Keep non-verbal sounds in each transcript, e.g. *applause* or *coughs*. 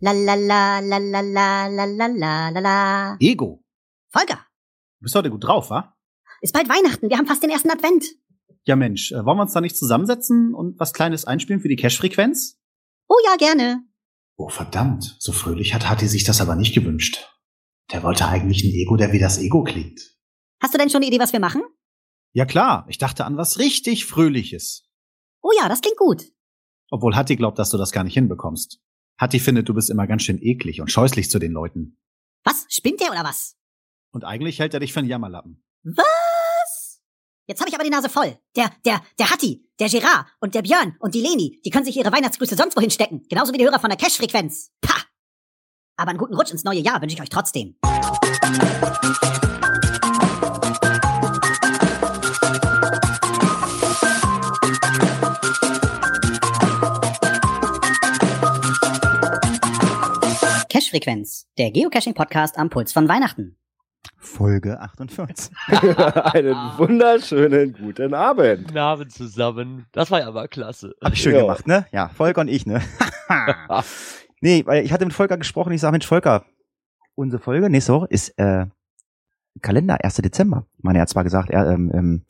La la la la la la la la la la la. Ego. Volker, Du bist heute gut drauf, wa? ist bald Weihnachten. Wir haben fast den ersten Advent. Ja, Mensch, äh, wollen wir uns da nicht zusammensetzen und was Kleines einspielen für die Cash-Frequenz? Oh ja, gerne. Oh, verdammt. So fröhlich hat Hatti sich das aber nicht gewünscht. Der wollte eigentlich ein Ego, der wie das Ego klingt. Hast du denn schon eine Idee, was wir machen? Ja klar, ich dachte an was richtig Fröhliches. Oh ja, das klingt gut. Obwohl Hatti glaubt, dass du das gar nicht hinbekommst. Hatti findet, du bist immer ganz schön eklig und scheußlich zu den Leuten. Was? Spinnt der oder was? Und eigentlich hält er dich für einen Jammerlappen. Was? Jetzt habe ich aber die Nase voll. Der, der, der Hatti, der Gerard und der Björn und die Leni, die können sich ihre Weihnachtsgrüße sonst wohin stecken. Genauso wie die Hörer von der Cash-Frequenz. Pah! Aber einen guten Rutsch ins neue Jahr wünsche ich euch trotzdem. Cash-Frequenz, der Geocaching-Podcast am Puls von Weihnachten. Folge 48. *laughs* Einen wunderschönen guten Abend. Guten Abend zusammen. Das war ja mal klasse. Hab ich schön Ja. gemacht, ne? Ja, Volker und ich, ne? *laughs* *laughs* nee, weil ich hatte mit Volker gesprochen, ich sage, Mensch, Volker, unsere Folge nächste Woche ist äh, Kalender, 1. Dezember. Ich meine, er hat zwar gesagt, er, ähm, ähm,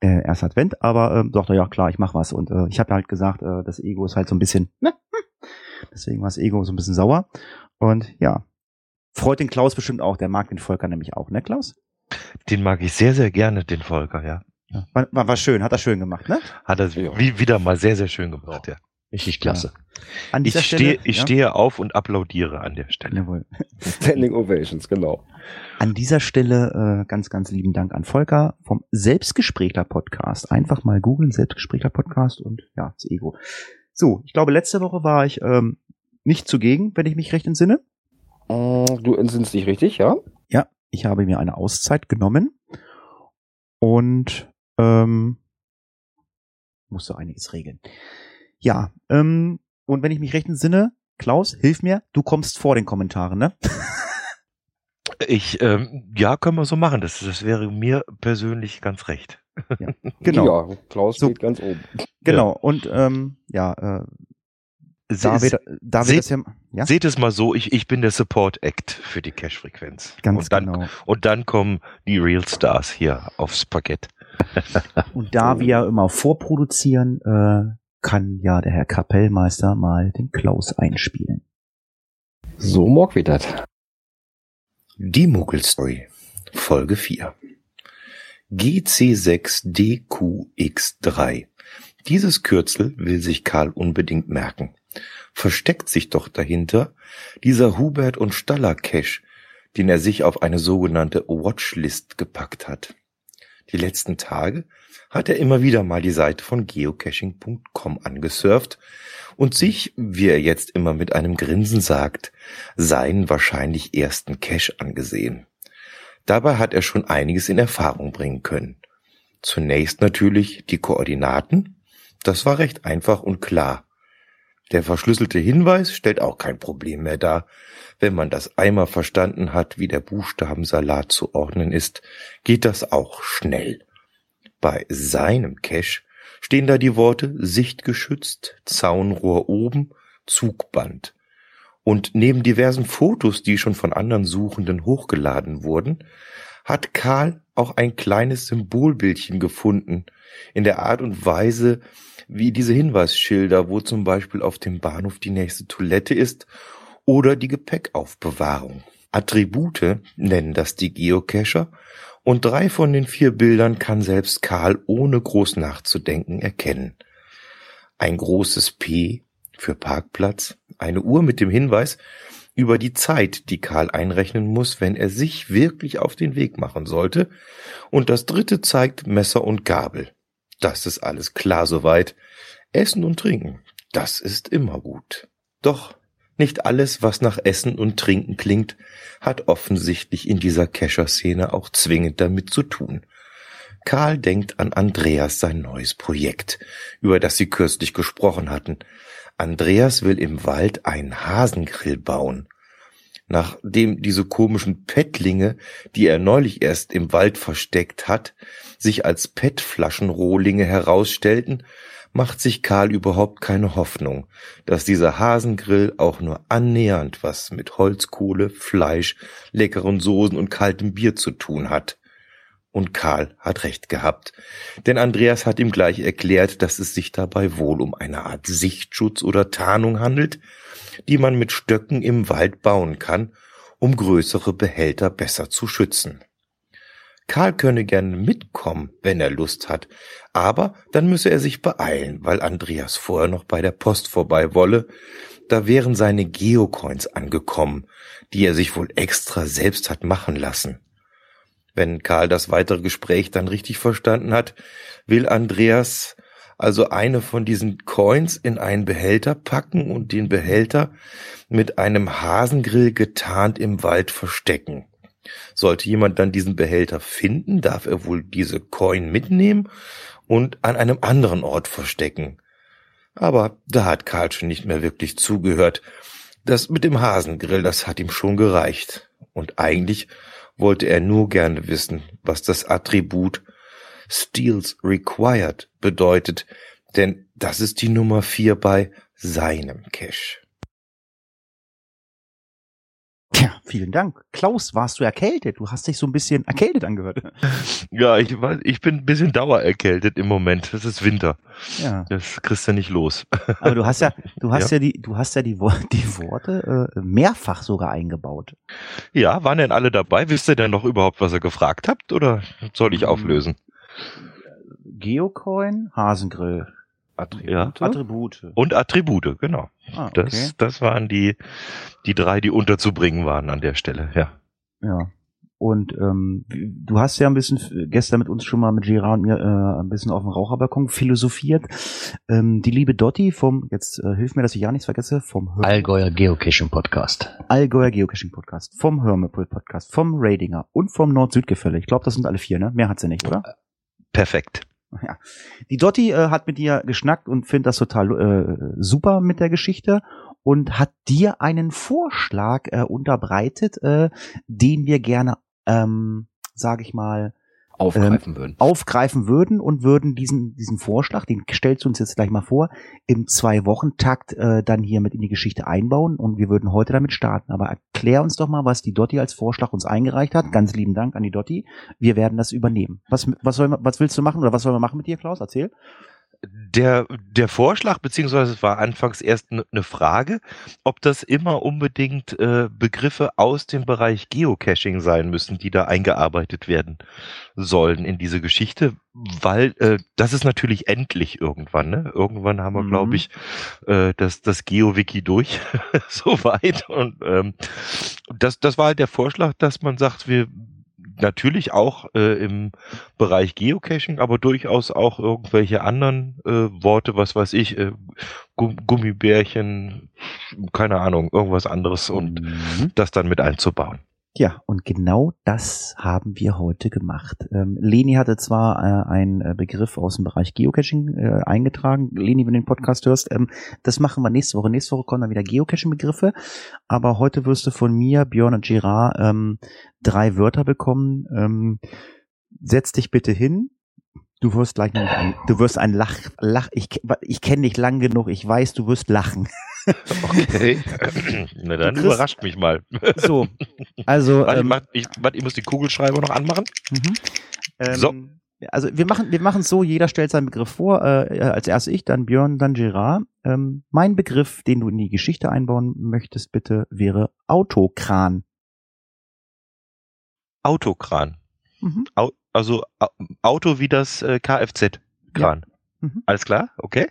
äh, erst Advent, aber ähm, sagte, ja klar, ich mach was. Und äh, ich habe halt gesagt, äh, das Ego ist halt so ein bisschen, ne? Hm. Deswegen war das Ego so ein bisschen sauer. Und ja, freut den Klaus bestimmt auch, der mag den Volker nämlich auch, ne Klaus? Den mag ich sehr, sehr gerne, den Volker, ja. Ja. War, war, war schön, hat er schön gemacht, ne? Hat er Ja. wie, wieder mal sehr, sehr schön gemacht, ja. Richtig klasse. An Ich dieser stehe, Stelle, ich ja? stehe auf und applaudiere an der Stelle. Jawohl. *laughs* Standing Ovations, genau. An dieser Stelle äh, ganz, ganz lieben Dank an Volker vom Selbstgesprächler Podcast. Einfach mal googeln, Selbstgesprächler Podcast und ja, das Ego. So, ich glaube, letzte Woche war ich ähm, nicht zugegen, wenn ich mich recht entsinne. Mm, Du entsinnst dich richtig, ja? Ja, ich habe mir eine Auszeit genommen und ähm, musste einiges regeln. Ja, ähm, und wenn ich mich recht entsinne, Klaus, hilf mir, du kommst vor den Kommentaren, ne? *laughs* Ich, ähm, ja, können wir so machen. Das, das wäre mir persönlich ganz recht. Genau. Ja, Klaus So. steht ganz oben. Genau. Und ähm, ja, äh, David, David seht- ist ja, ja? Seht es mal so, ich, ich bin der Support Act für die Cash-Frequenz. Ganz und dann, genau. Und dann kommen die Real Stars hier aufs Parkett. *laughs* Und da wir immer vorproduzieren, äh, kann ja der Herr Kapellmeister mal den Klaus einspielen. So mag wir das. Die Muggelstory. Folge 4. GC6DQX3. Dieses Kürzel will sich Karl unbedingt merken. Versteckt sich doch dahinter dieser Hubert und Staller Cache, den er sich auf eine sogenannte Watchlist gepackt hat. Die letzten Tage hat er immer wieder mal die Seite von geocaching.com angesurft und sich, wie er jetzt immer mit einem Grinsen sagt, seinen wahrscheinlich ersten Cache angesehen. Dabei hat er schon einiges in Erfahrung bringen können. Zunächst natürlich die Koordinaten. Das war recht einfach und klar. Der verschlüsselte Hinweis stellt auch kein Problem mehr dar. Wenn man das einmal verstanden hat, wie der Buchstabensalat zu ordnen ist, geht das auch schnell. Bei seinem Cache stehen da die Worte sichtgeschützt, Zaunrohr oben, Zugband. Und neben diversen Fotos, die schon von anderen Suchenden hochgeladen wurden, hat Karl auch ein kleines Symbolbildchen gefunden, in der Art und Weise, wie diese Hinweisschilder, wo zum Beispiel auf dem Bahnhof die nächste Toilette ist oder die Gepäckaufbewahrung. Attribute nennen das die Geocacher und drei von den vier Bildern kann selbst Karl ohne groß nachzudenken erkennen. Ein großes P für Parkplatz, eine Uhr mit dem Hinweis über die Zeit, die Karl einrechnen muss, wenn er sich wirklich auf den Weg machen sollte, und das dritte zeigt Messer und Gabel. Das ist alles klar soweit. Essen und Trinken, das ist immer gut. Doch nicht alles, was nach Essen und Trinken klingt, hat offensichtlich in dieser Kescher-Szene auch zwingend damit zu tun. Karl denkt an Andreas sein neues Projekt, über das sie kürzlich gesprochen hatten. Andreas will im Wald einen Hasengrill bauen. Nachdem diese komischen Pettlinge, die er neulich erst im Wald versteckt hat, sich als Pettflaschenrohlinge herausstellten, macht sich Karl überhaupt keine Hoffnung, dass dieser Hasengrill auch nur annähernd was mit Holzkohle, Fleisch, leckeren Soßen und kaltem Bier zu tun hat. Und Karl hat recht gehabt, denn Andreas hat ihm gleich erklärt, dass es sich dabei wohl um eine Art Sichtschutz oder Tarnung handelt, die man mit Stöcken im Wald bauen kann, um größere Behälter besser zu schützen. Karl könne gerne mitkommen, wenn er Lust hat, aber dann müsse er sich beeilen, weil Andreas vorher noch bei der Post vorbei wolle. Da wären seine Geocoins angekommen, die er sich wohl extra selbst hat machen lassen. Wenn Karl das weitere Gespräch dann richtig verstanden hat, will Andreas also eine von diesen Coins in einen Behälter packen und den Behälter mit einem Hasengrill getarnt im Wald verstecken. Sollte jemand dann diesen Behälter finden, darf er wohl diese Coin mitnehmen und an einem anderen Ort verstecken. Aber da hat Karl schon nicht mehr wirklich zugehört. Das mit dem Hasengrill, das hat ihm schon gereicht. Und eigentlich wollte er nur gerne wissen, was das Attribut Steals Required bedeutet, denn das ist die Nummer vier bei seinem Cache. Tja, vielen Dank. Klaus, warst du erkältet? Du hast dich so ein bisschen erkältet angehört. *laughs* Ja, ich, weiß, ich bin ein bisschen dauererkältet im Moment. Das ist Winter. Ja. Das kriegst du nicht los. Aber du hast ja, du hast *laughs* ja, die, du hast ja die, die Worte äh, mehrfach sogar eingebaut. Ja, waren denn alle dabei? Wisst ihr denn noch überhaupt, was ihr gefragt habt? Oder soll ich auflösen? Geocoin, Hasengrill, Ja. Attribute. Und Attribute, genau. Ah, okay. Das, das waren die, die drei, die unterzubringen waren an der Stelle, ja. Ja. Und ähm, du hast ja ein bisschen gestern mit uns schon mal mit Gerard und mir äh, ein bisschen auf dem Raucherbalkon philosophiert. Ähm, die liebe Dotti vom, jetzt äh, hilf mir, dass ich ja nichts vergesse, vom Hör Allgäuer Geocaching Podcast. Allgäuer Geocaching Podcast, vom Hörmepol Podcast, vom Radinger und vom Nord-Süd-Gefälle. Ich glaube, das sind alle vier, ne? Mehr hat sie nicht, oder? Perfekt. Ja. Die Dotti äh, hat mit dir geschnackt und findet das total äh, super mit der Geschichte und hat dir einen Vorschlag äh, unterbreitet, äh, den wir gerne, ähm, sage ich mal, Aufgreifen würden. aufgreifen würden und würden diesen, diesen Vorschlag, den stellst du uns jetzt gleich mal vor, im Zwei-Wochen-Takt äh, dann hier mit in die Geschichte einbauen und wir würden heute damit starten. Aber erklär uns doch mal, was die Dotti als Vorschlag uns eingereicht hat. Ganz lieben Dank an die Dotti. Wir werden das übernehmen. Was, was, soll, was willst du machen oder was sollen wir machen mit dir, Klaus? Erzähl. Der, der Vorschlag, beziehungsweise es war anfangs erst eine Frage, ob das immer unbedingt äh, Begriffe aus dem Bereich Geocaching sein müssen, die da eingearbeitet werden sollen in diese Geschichte, weil äh, das ist natürlich endlich irgendwann. Ne? Irgendwann haben wir, Mhm. glaube ich, äh, das, das Geo-Wiki durch, *laughs* soweit. Und ähm, das, das war halt der Vorschlag, dass man sagt, wir natürlich auch äh, im Bereich Geocaching, aber durchaus auch irgendwelche anderen äh, Worte, was weiß ich, äh, Gum Gummibärchen, keine Ahnung, irgendwas anderes und Mhm. das dann mit einzubauen. Ja, und genau das haben wir heute gemacht. Ähm, Leni hatte zwar äh, einen äh, Begriff aus dem Bereich Geocaching äh, eingetragen. Leni, wenn du den Podcast hörst, ähm, das machen wir nächste Woche. Nächste Woche kommen dann wieder Geocaching-Begriffe. Aber heute wirst du von mir, Björn und Gerard, ähm, drei Wörter bekommen. Ähm, setz dich bitte hin. Du wirst gleich nämlich ein, du wirst ein Lach, Lach, ich, ich kenne dich lang genug, ich weiß, du wirst lachen. *laughs* Okay. *clears throat* Na dann kriegst- überrascht mich mal. *laughs* So, also, *laughs* Warte, ich, ähm, mach, ich, warte, ich muss die Kugelschreiber noch anmachen. Mhm. Ähm, So. Also wir machen wir machen es so, jeder stellt seinen Begriff vor, äh, als erst ich, dann Björn, dann Gerard. Ähm, mein Begriff, den du in die Geschichte einbauen möchtest, bitte, wäre Autokran. Autokran. Mhm. Au also Au- Auto wie das äh, Kfz-Kran. Mhm. Alles klar? Okay.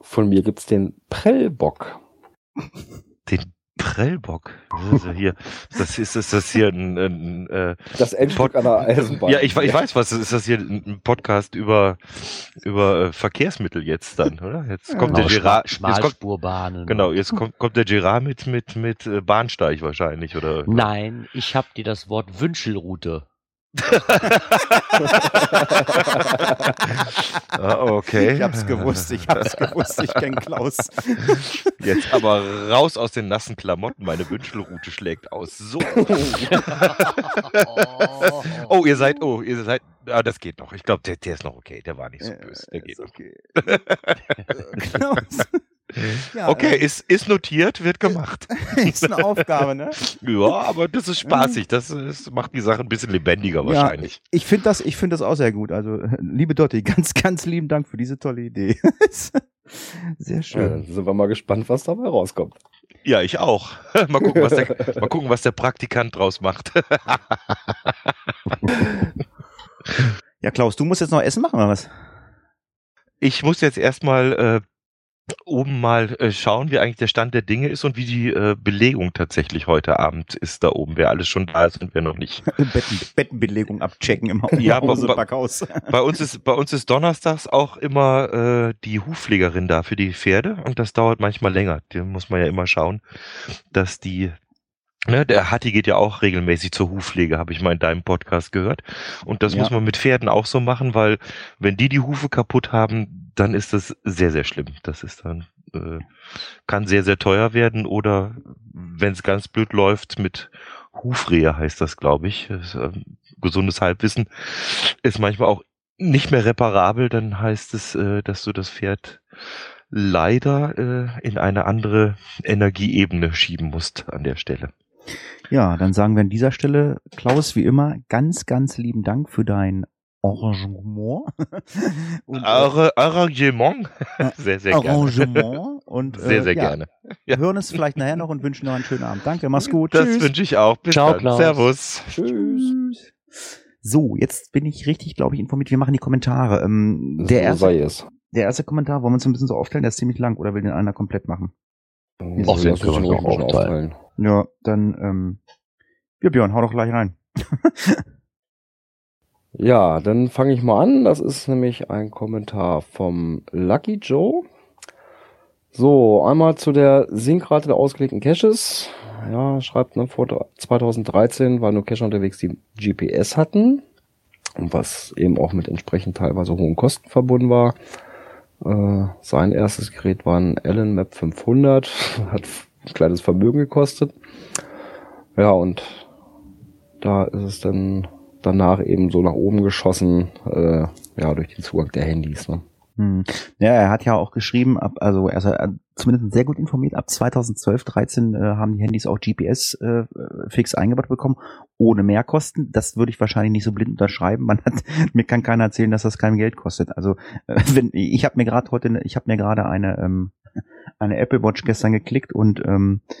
Von mir gibt's den Prellbock. Den Prellbock. Das ist, hier, das ist, ist das hier ein, ein äh, Das Endstück an der Eisenbahn. Ja, ich, ich weiß was. Ist das hier ein Podcast über, über äh, Verkehrsmittel jetzt dann, oder? Jetzt kommt Genau, der Gerard. Schma- Jetzt kommt, Schmalspurbahnen. genau, jetzt kommt, kommt der Gerard mit, mit, mit äh, Bahnsteig wahrscheinlich, oder? Nein, ich habe dir das Wort Wünschelroute *laughs* okay. Ich hab's gewusst, ich hab's gewusst, ich kenn Klaus. Jetzt aber raus aus den nassen Klamotten, meine Wünschelrute schlägt aus. So. *laughs* oh, ihr seid, oh, ihr seid, ah, das geht noch. Ich glaube, der, der ist noch okay, der war nicht so böse. Der geht ist noch. okay. *laughs* Klaus. Ja, Okay, äh, ist, ist notiert, wird gemacht. *laughs* ist eine Aufgabe, ne? *laughs* Ja, aber das ist spaßig. Das, ist, macht die Sache ein bisschen lebendiger wahrscheinlich. Ich finde das, ich finde das auch sehr gut. Also, äh, *laughs* liebe Dotti, ganz, ganz lieben Dank für diese tolle Idee. sehr Ja, schön. dann sind wir mal gespannt, was dabei rauskommt. Ja, ich auch. Mal gucken, was der, mal gucken, was der Praktikant draus macht. Ja, Klaus, du musst jetzt noch Essen machen, oder was? Ich muss jetzt erstmal äh, oben mal äh, schauen, wie eigentlich der Stand der Dinge ist und wie die äh, Belegung tatsächlich heute Abend ist da oben, wer alles schon da ist und wer noch nicht. *laughs* Betten, Bettenbelegung abchecken im Ja, Hause aber- Backhaus. Bei uns ist bei uns ist donnerstags auch immer äh, die Hufpflegerin da für die Pferde und das dauert manchmal länger. Da muss man ja immer schauen, dass die Ne, der Hatti geht ja auch regelmäßig zur Hufpflege, habe ich mal in deinem Podcast gehört. Und das Ja. muss man mit Pferden auch so machen, weil wenn die die Hufe kaputt haben, dann ist das sehr, sehr schlimm. Das ist dann, äh, kann sehr, sehr teuer werden oder wenn es ganz blöd läuft mit Hufrehe heißt das, glaube ich. Das ähm, gesundes Halbwissen ist manchmal auch nicht mehr reparabel, dann heißt es, äh, dass du das Pferd leider äh, in eine andere Energieebene schieben musst an der Stelle. Ja, dann sagen wir an dieser Stelle, Klaus, wie immer, ganz, ganz lieben Dank für dein Arrangement. *laughs* Und, äh, Arra- Arrangement? *laughs* Sehr, sehr gerne. Arrangement. *laughs* Und, Sehr, äh, sehr ja, gerne. Wir hören uns vielleicht nachher noch und wünschen noch einen schönen Abend. Danke, mach's gut. Das Tschüss. wünsche ich auch. Bis Ciao, dann. Klaus. Servus. Tschüss. So, jetzt bin ich richtig, glaube ich, informiert. Wir machen die Kommentare. Ähm, der, erste, sei es. der erste Kommentar, wollen wir uns ein bisschen so aufteilen? Der ist ziemlich lang oder will den einer komplett machen? Ach, den können wir aufteilen. Ja, dann, ähm, ja, Björn, hau doch gleich rein. Ja, dann fange ich mal an. Das ist nämlich ein Kommentar vom Lucky Joe. So, einmal zu der Sinkrate der ausgelegten Caches. Ja, schreibt, ne, vor 2013 waren nur Cacher unterwegs, die GPS hatten. Und was eben auch mit entsprechend teilweise hohen Kosten verbunden war. Äh, sein erstes Gerät war ein Allen Map 500. *laughs* Hat ein kleines Vermögen gekostet. Ja, und da ist es dann danach eben so nach oben geschossen, äh, ja, durch den Zugang der Handys. Ne? Hm. Ja, er hat ja auch geschrieben, ab, also er ist äh, zumindest sehr gut informiert, ab 2012, 13 äh, haben die Handys auch GPS äh, fix eingebaut bekommen, ohne Mehrkosten. Das würde ich wahrscheinlich nicht so blind unterschreiben. Man hat, *laughs* mir kann keiner erzählen, dass das kein Geld kostet. Also äh, wenn ich habe mir gerade heute, ich habe mir gerade eine ähm, eine Apple Watch gestern geklickt und ähm, äh,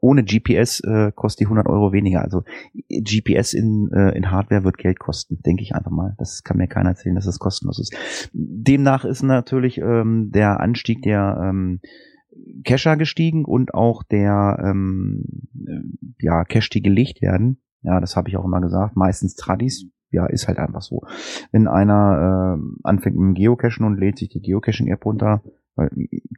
ohne GPS äh, kostet die 100 Euro weniger. Also GPS in, äh, in Hardware wird Geld kosten, denke ich einfach mal. Das kann mir keiner erzählen, dass das kostenlos ist. Demnach ist natürlich ähm, der Anstieg der ähm, Cacher gestiegen und auch der ähm, äh, ja, Cache, die gelegt werden. Ja, das habe ich auch immer gesagt. Meistens Tradis. Ja, ist halt einfach so. Wenn einer äh, anfängt mit dem Geocachen und lädt sich die Geocaching-App runter,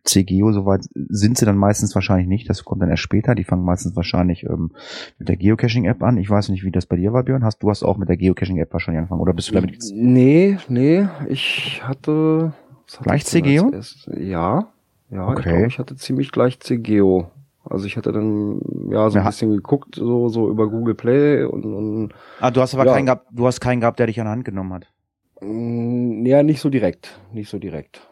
CGO, soweit sind sie dann meistens wahrscheinlich nicht. Das kommt dann erst später. Die fangen meistens wahrscheinlich ähm, mit der Geocaching-App an. Ich weiß nicht, wie das bei dir war, Björn. Hast du hast auch mit der Geocaching-App wahrscheinlich angefangen oder bist du damit? Nee, nee, ich hatte... hatte Gleich ich CGO? Ja, ja, ich Okay. glaube, ich hatte ziemlich gleich CGO. Also ich hatte dann ja so ein Ja. bisschen geguckt, so, so über Google Play und, und Ah, du hast aber Ja. keinen gehabt, du hast keinen gehabt, der dich an der Hand genommen hat. mh, ja, nicht so direkt. Nicht so direkt.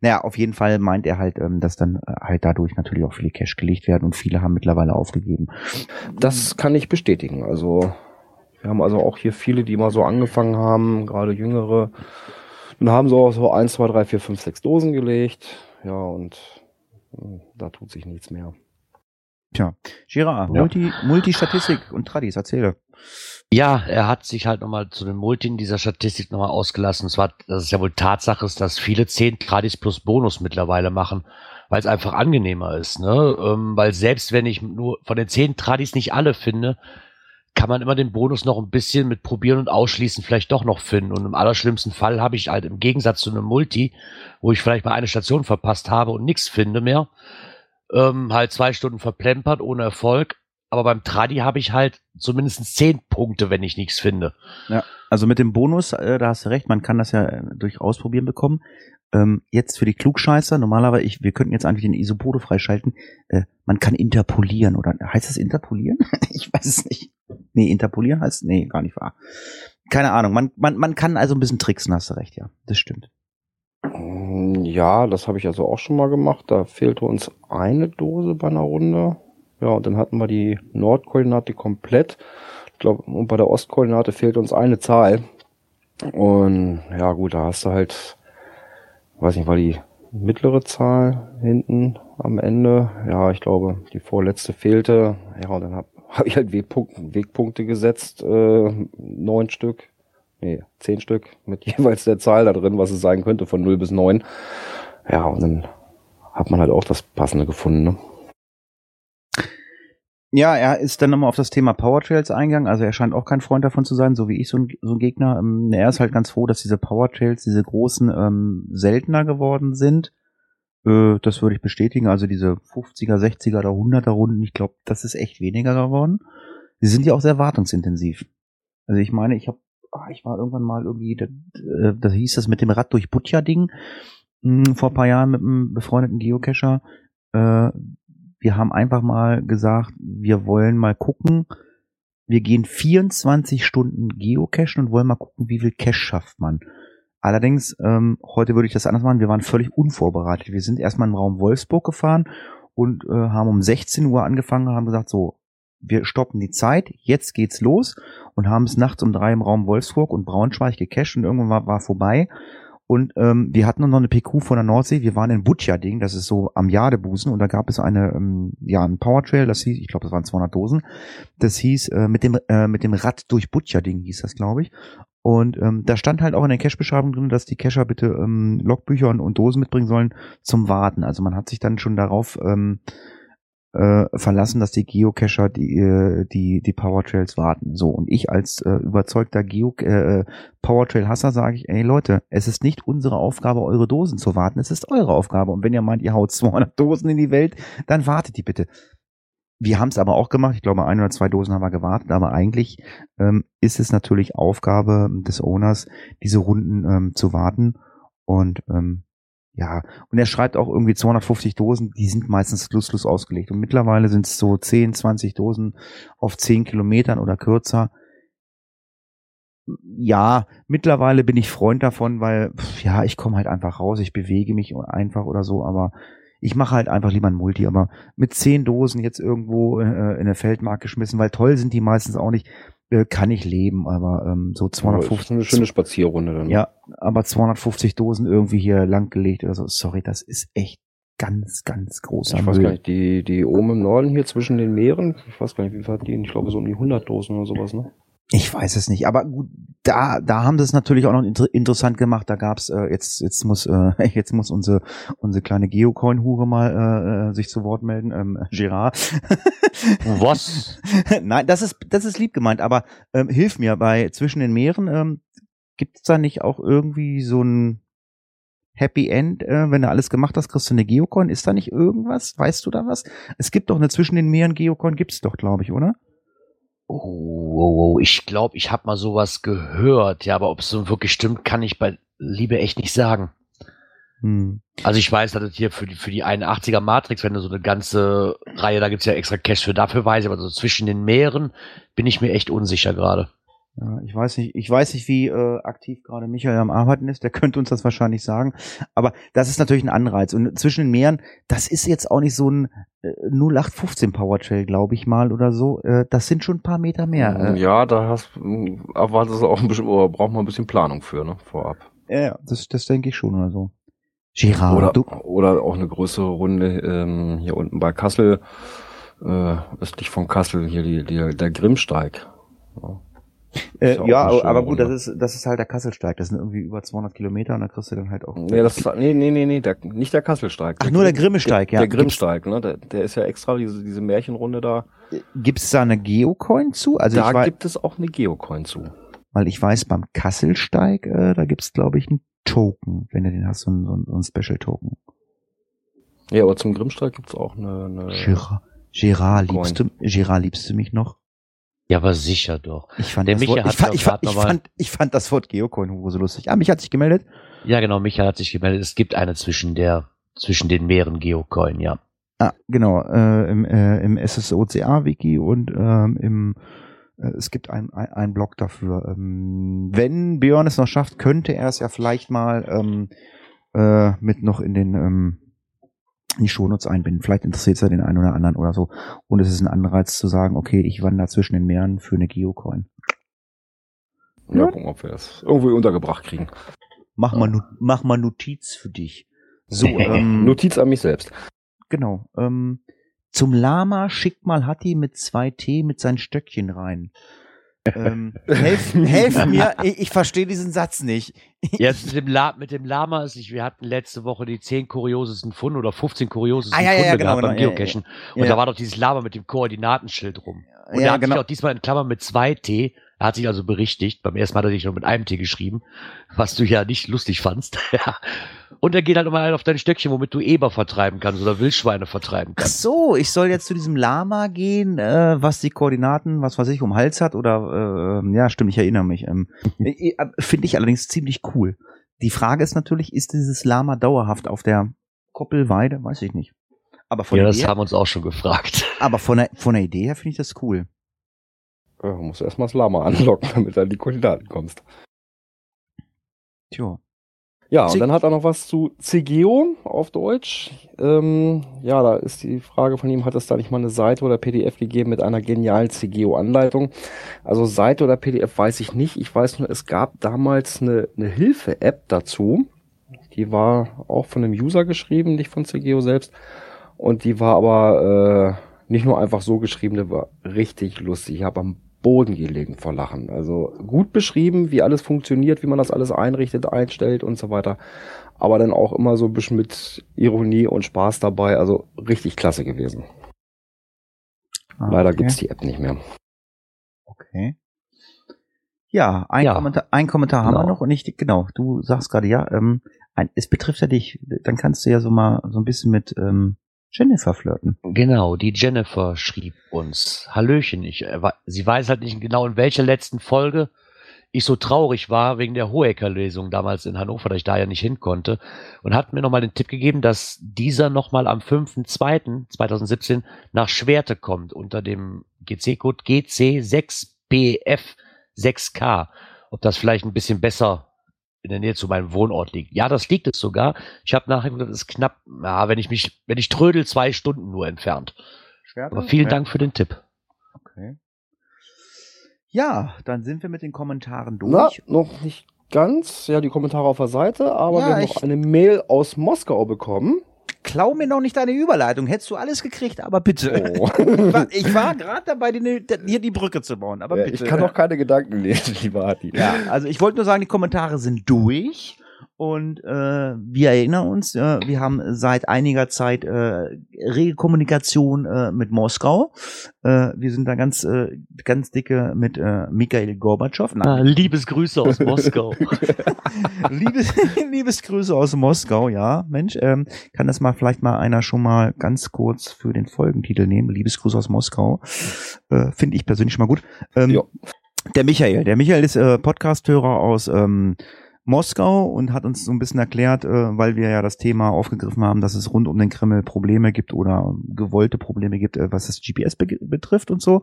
Naja, auf jeden Fall meint er halt, ähm, dass dann äh, halt dadurch natürlich auch viele Cash gelegt werden und viele haben mittlerweile aufgegeben. Das kann ich bestätigen. Also wir haben also auch hier viele, die mal so angefangen haben, gerade jüngere, und haben so so eins, zwei, drei, vier, fünf, sechs Dosen gelegt. Ja, und mh, da tut sich nichts mehr. Tja, Girard, Ja. Multi, Multi-Statistik und Tradis, erzähle. Ja, er hat sich halt nochmal zu den Multi in dieser Statistik nochmal ausgelassen. Und zwar, dass es ja wohl Tatsache ist, dass viele 10 Tradis plus Bonus mittlerweile machen, weil es einfach angenehmer ist. Ne? Ähm, weil selbst wenn ich nur von den 10 Tradis nicht alle finde, kann man immer den Bonus noch ein bisschen mit probieren und ausschließen vielleicht doch noch finden. Und im allerschlimmsten Fall habe ich halt im Gegensatz zu einem Multi, wo ich vielleicht mal eine Station verpasst habe und nichts finde mehr, ähm, halt zwei Stunden verplempert ohne Erfolg. Aber beim Tradi habe ich halt zumindest zehn Punkte, wenn ich nichts finde. Ja, also mit dem Bonus, äh, da hast du recht, man kann das ja äh, durch Ausprobieren bekommen. Ähm, jetzt für die Klugscheißer, normalerweise, ich, wir könnten jetzt eigentlich den Isopode freischalten. Äh, man kann interpolieren, oder heißt das interpolieren? *laughs* ich weiß es nicht. Nee, interpolieren heißt, nee, gar nicht wahr. Keine Ahnung, man, man, man kann also ein bisschen tricksen, hast du recht, ja. Das stimmt. Mm, Ja, das habe ich also auch schon mal gemacht. Da fehlte uns eine Dose bei einer Runde. Ja, und dann hatten wir die Nordkoordinate komplett. Ich glaube, und bei der Ostkoordinate fehlt uns eine Zahl. Und ja, gut, da hast du halt, weiß nicht, war die mittlere Zahl hinten am Ende. Ja, ich glaube, die vorletzte fehlte. Ja, und dann habe *laughs* hab ich halt Wegpunkte, Wegpunkte gesetzt, äh, neun Stück. Nee, zehn Stück mit *laughs* jeweils der Zahl da drin, was es sein könnte, von 0 bis 9. Ja, und dann hat man halt auch das Passende gefunden. Ne? Ja, er ist dann nochmal auf das Thema Powertrails eingegangen. Also er scheint auch kein Freund davon zu sein, so wie ich so ein, so ein Gegner. Ähm, er ist halt ganz froh, dass diese Powertrails, diese großen, ähm, seltener geworden sind. Äh, das würde ich bestätigen. Also diese 50er, 60er oder 100er Runden, ich glaube, das ist echt weniger geworden. Sie sind ja auch sehr wartungsintensiv. Also ich meine, ich habe, ich war irgendwann mal irgendwie, da, äh, da hieß das mit dem Rad durch Butja-Ding mh, vor ein paar Jahren mit einem befreundeten Geocacher. Äh, wir haben einfach mal gesagt, wir wollen mal gucken. Wir gehen 24 Stunden geocachen und wollen mal gucken, wie viel Cache schafft man. Allerdings, ähm, heute würde ich das anders machen. Wir waren völlig unvorbereitet. Wir sind erstmal im Raum Wolfsburg gefahren und äh, haben um 16 Uhr angefangen und haben gesagt, so, wir stoppen die Zeit, jetzt geht's los und haben es nachts um drei im Raum Wolfsburg und Braunschweig gecached und irgendwann war, war vorbei. Und ähm, wir hatten noch eine PQ von der Nordsee. Wir waren in Butja-Ding, das ist so am Jadebusen. Und da gab es eine, ähm, ja, ein Powertrail, das hieß, ich glaube, das waren 200 Dosen. Das hieß, äh, mit dem äh, mit dem Rad durch Butja-Ding hieß das, glaube ich. Und ähm, da stand halt auch in der Cache-Beschreibung drin, dass die Cacher bitte ähm, Logbücher und, und Dosen mitbringen sollen zum Warten. Also man hat sich dann schon darauf ähm, äh, verlassen, dass die Geocacher die, äh, die, die Powertrails warten. So, und ich als äh, überzeugter Geo äh, Powertrail-Hasser sage ich, ey Leute, es ist nicht unsere Aufgabe, eure Dosen zu warten, es ist eure Aufgabe. Und wenn ihr meint, ihr haut 200 *laughs* Dosen in die Welt, dann wartet die bitte. Wir haben es aber auch gemacht. Ich glaube, ein oder zwei Dosen haben wir gewartet. Aber eigentlich ähm, ist es natürlich Aufgabe des Owners, diese Runden ähm, zu warten. Und ähm, ja, und er schreibt auch irgendwie 250 Dosen, die sind meistens schlusslos ausgelegt. Und mittlerweile sind es so 10, 20 Dosen auf 10 Kilometern oder kürzer. Ja, mittlerweile bin ich Freund davon, weil, ja, ich komme halt einfach raus, ich bewege mich einfach oder so, aber ich mache halt einfach lieber ein Multi, aber mit 10 Dosen jetzt irgendwo äh, in eine Feldmark geschmissen, weil toll sind die meistens auch nicht, äh, kann ich leben, aber ähm, so Aber ist 250. eine schöne Spazierrunde dann. Ja, aber 250 Dosen irgendwie hier langgelegt oder so. Sorry, das ist echt ganz, ganz großer Ich weiß gar nicht, die, die oben im Norden hier zwischen den Meeren, ich weiß gar nicht, wie viel hat die? Ich glaube so um die 100 Dosen oder sowas, ne? Ich weiß es nicht, aber gut, da, da haben sie es natürlich auch noch inter interessant gemacht. Da gab's äh, jetzt, jetzt muss, äh, *laughs* jetzt muss unsere, unsere kleine Geocoin-Hure mal äh, äh, sich zu Wort melden. Ähm, Gerard. *laughs* Was? Nein, das ist, das ist lieb gemeint, aber ähm, hilf mir bei zwischen den Meeren. Ähm, Gibt es da nicht auch irgendwie so ein Happy End, äh, wenn du alles gemacht hast, kriegst du eine Geocoin? Ist da nicht irgendwas? Weißt du da was? Es gibt doch eine zwischen den Meeren Geocoin, gibt's doch, glaube ich, oder? Oh, oh, oh, ich glaube, ich habe mal sowas gehört. Ja, aber ob es so wirklich stimmt, kann ich bei Liebe echt nicht sagen. Hm. Also ich weiß, dass es hier für die, für die 81er Matrix, wenn du so eine ganze Reihe, da gibt's ja extra Cash für, dafür weiß ich, aber so zwischen den Meeren bin ich mir echt unsicher gerade. Ja, ich weiß nicht, ich weiß nicht, wie äh, aktiv gerade Michael am Arbeiten ist. Der *laughs* könnte uns das wahrscheinlich sagen. Aber das ist natürlich ein Anreiz. Und zwischen den Meeren, das ist jetzt auch nicht so ein äh, 0815 Powertrail, glaube ich mal oder so. Äh, das sind schon ein paar Meter mehr. Äh, Ja, da hast, erwartet es auch ein bisschen, oder braucht man ein bisschen Planung für, ne? Vorab. ja, ja, das, das denke ich schon oder so. Gerard, Oder, du, oder auch eine größere Runde ähm, hier unten bei Kassel, äh, östlich von Kassel, hier die, die, der Grimmsteig. Ja. Äh, ja, aber, gut, das ist, das ist halt der Kasselsteig. Das sind irgendwie über 200 Kilometer und da kriegst du dann halt auch. Nee, das ist, nee, nee, nee, nee, der, nicht der Kasselsteig. Ach, nur der Grimmesteig, ja. Der Grimmsteig, ne? Der, der ist ja extra diese, diese Märchenrunde da. Gibt's da eine Geocoin zu? Also da weiß, gibt es auch eine Geocoin zu. weil ich weiß, beim Kasselsteig, äh, da gibt's glaube ich einen Token, wenn du den hast, so ein, so ein, so ein Special Token. Ja, aber zum Grimmsteig gibt's auch eine, eine Gerard, Gerard, liebst du, Gerard, liebst du mich noch? Ja, aber sicher doch. Ich fand, Der das Micha Wort, ich, fand, ich, fand, ich, fand, ich fand das Wort Geocoin Hugo so lustig. Ah, mich hat sich gemeldet. Ja, genau, Michael hat sich gemeldet. Es gibt eine zwischen der, zwischen den Meeren Geocoin, ja. Ah, genau, äh, im, äh, im SSOCA-Wiki und ähm, im äh, es gibt ein, ein, ein Blog dafür. Ähm, wenn Björn es noch schafft, könnte er es ja vielleicht mal ähm, äh, mit noch in den ähm, in die Shownotes einbinden. Vielleicht interessiert es ja den einen oder anderen oder so. Und es ist ein Anreiz zu sagen, okay, ich wandere zwischen den Meeren für eine Geocoin. Ja, gucken, ob wir das irgendwie untergebracht kriegen. Mach mal, mach mal Notiz für dich. So, *laughs* ähm, Notiz an mich selbst. Genau. Ähm, zum Lama schickt mal Hatti mit zwei T mit seinen Stöckchen rein. Ähm, *laughs* helf, helf mir, ich, ich verstehe diesen Satz nicht. Jetzt mit dem, La mit dem Lama ist nicht, wir hatten letzte Woche die 10 kuriosesten Funde oder 15 kuriosesten Ah, ja, Funde ja, genau, gehabt beim genau, ja, Geocachen. ja. Und Ja. da war doch dieses Lama mit dem Koordinatenschild rum. Und Ja, er hat genau. sich auch diesmal in Klammern mit zwei T, er hat sich also berichtigt. Beim ersten Mal hat er sich nur mit einem T geschrieben, was du ja nicht lustig fandst. *laughs* Ja. Und er geht halt immer auf dein Stöckchen, womit du Eber vertreiben kannst oder Wildschweine vertreiben Ach kannst. so, ich soll jetzt zu diesem Lama gehen, äh, was die Koordinaten, was weiß ich, um Hals hat oder äh, ja, stimmt, ich erinnere mich. Ähm, *laughs* äh, äh, Finde ich allerdings ziemlich cool. Die Frage ist natürlich, ist dieses Lama dauerhaft auf der Koppelweide? Weiß ich nicht. Aber von, Ja, der, das Idee, haben wir uns auch schon gefragt. *laughs* aber von der, von der Idee her finde ich das cool. Ja, musst du erstmal das Lama *laughs* anlocken, damit du an die Koordinaten kommst. Tja. Ja, und dann hat er noch was zu CGO auf Deutsch. Ähm, ja, da ist die Frage von ihm, hat es da nicht mal eine Seite oder PDF gegeben mit einer genialen CGO-Anleitung? Also Seite oder PDF weiß ich nicht. Ich weiß nur, es gab damals eine, eine Hilfe-App dazu. Die war auch von einem User geschrieben, nicht von CGO selbst. Und die war aber äh, nicht nur einfach so geschrieben, die war richtig lustig. Ich habe am Boden gelegen vor Lachen. Also gut beschrieben, wie alles funktioniert, wie man das alles einrichtet, einstellt und so weiter. Aber dann auch immer so ein bisschen mit Ironie und Spaß dabei. Also richtig klasse gewesen. Ah, Leider okay. gibt's die App nicht mehr. Okay. Ja, ein, Ja. Kommentar, ein Kommentar haben wir Genau. noch und ich, genau, du sagst gerade, ja, ähm, ein, es betrifft ja dich, dann kannst du ja so mal so ein bisschen mit ähm, Jennifer flirten. Genau, die Jennifer schrieb uns. Hallöchen, ich, äh, sie weiß halt nicht genau, in welcher letzten Folge ich so traurig war wegen der Hohecker-Lesung damals in Hannover, da ich da ja nicht hin konnte. Und hat mir nochmal den Tipp gegeben, dass dieser nochmal am 5.2.2017 nach Schwerte kommt unter dem GC-Code GC6BF6K. Ob das vielleicht ein bisschen besser in der Nähe zu meinem Wohnort liegt. Ja, das liegt es sogar. Ich habe nachher gedacht, das ist knapp, ja, wenn ich mich, wenn ich trödel, zwei Stunden nur entfernt. Aber vielen Dank für den Tipp. Okay. Ja, dann sind wir mit den Kommentaren Na, durch. noch nicht ganz. Ja, die Kommentare auf der Seite. Aber Ja, wir haben ich- noch eine Mail aus Moskau bekommen. Klau mir noch nicht deine Überleitung. Hättest du alles gekriegt, aber bitte. Oh. *laughs* Ich war, war gerade dabei, die, hier die Brücke zu bauen, aber Ja, bitte. ich kann doch keine Gedanken lesen, *laughs* lieber Hatti. Ja, also ich wollte nur sagen, die Kommentare sind durch. Und äh, wir erinnern uns, äh, wir haben seit einiger Zeit äh, rege Kommunikation äh, mit Moskau. Äh, wir sind da ganz, äh, ganz dicke mit äh, Mikhail Gorbatschow. Ah, Liebesgrüße aus Moskau. *laughs* Liebes, Liebesgrüße aus Moskau, ja. Mensch, ähm, kann das mal vielleicht mal einer schon mal ganz kurz für den Folgentitel nehmen? Liebesgrüße aus Moskau. Äh, Finde ich persönlich schon mal gut. Ähm, Jo. der Michael, der Michael ist äh, Podcasthörer aus ähm, Moskau und hat uns so ein bisschen erklärt, äh, weil wir ja das Thema aufgegriffen haben, dass es rund um den Kreml Probleme gibt oder gewollte Probleme gibt, äh, was das GPS be betrifft und so.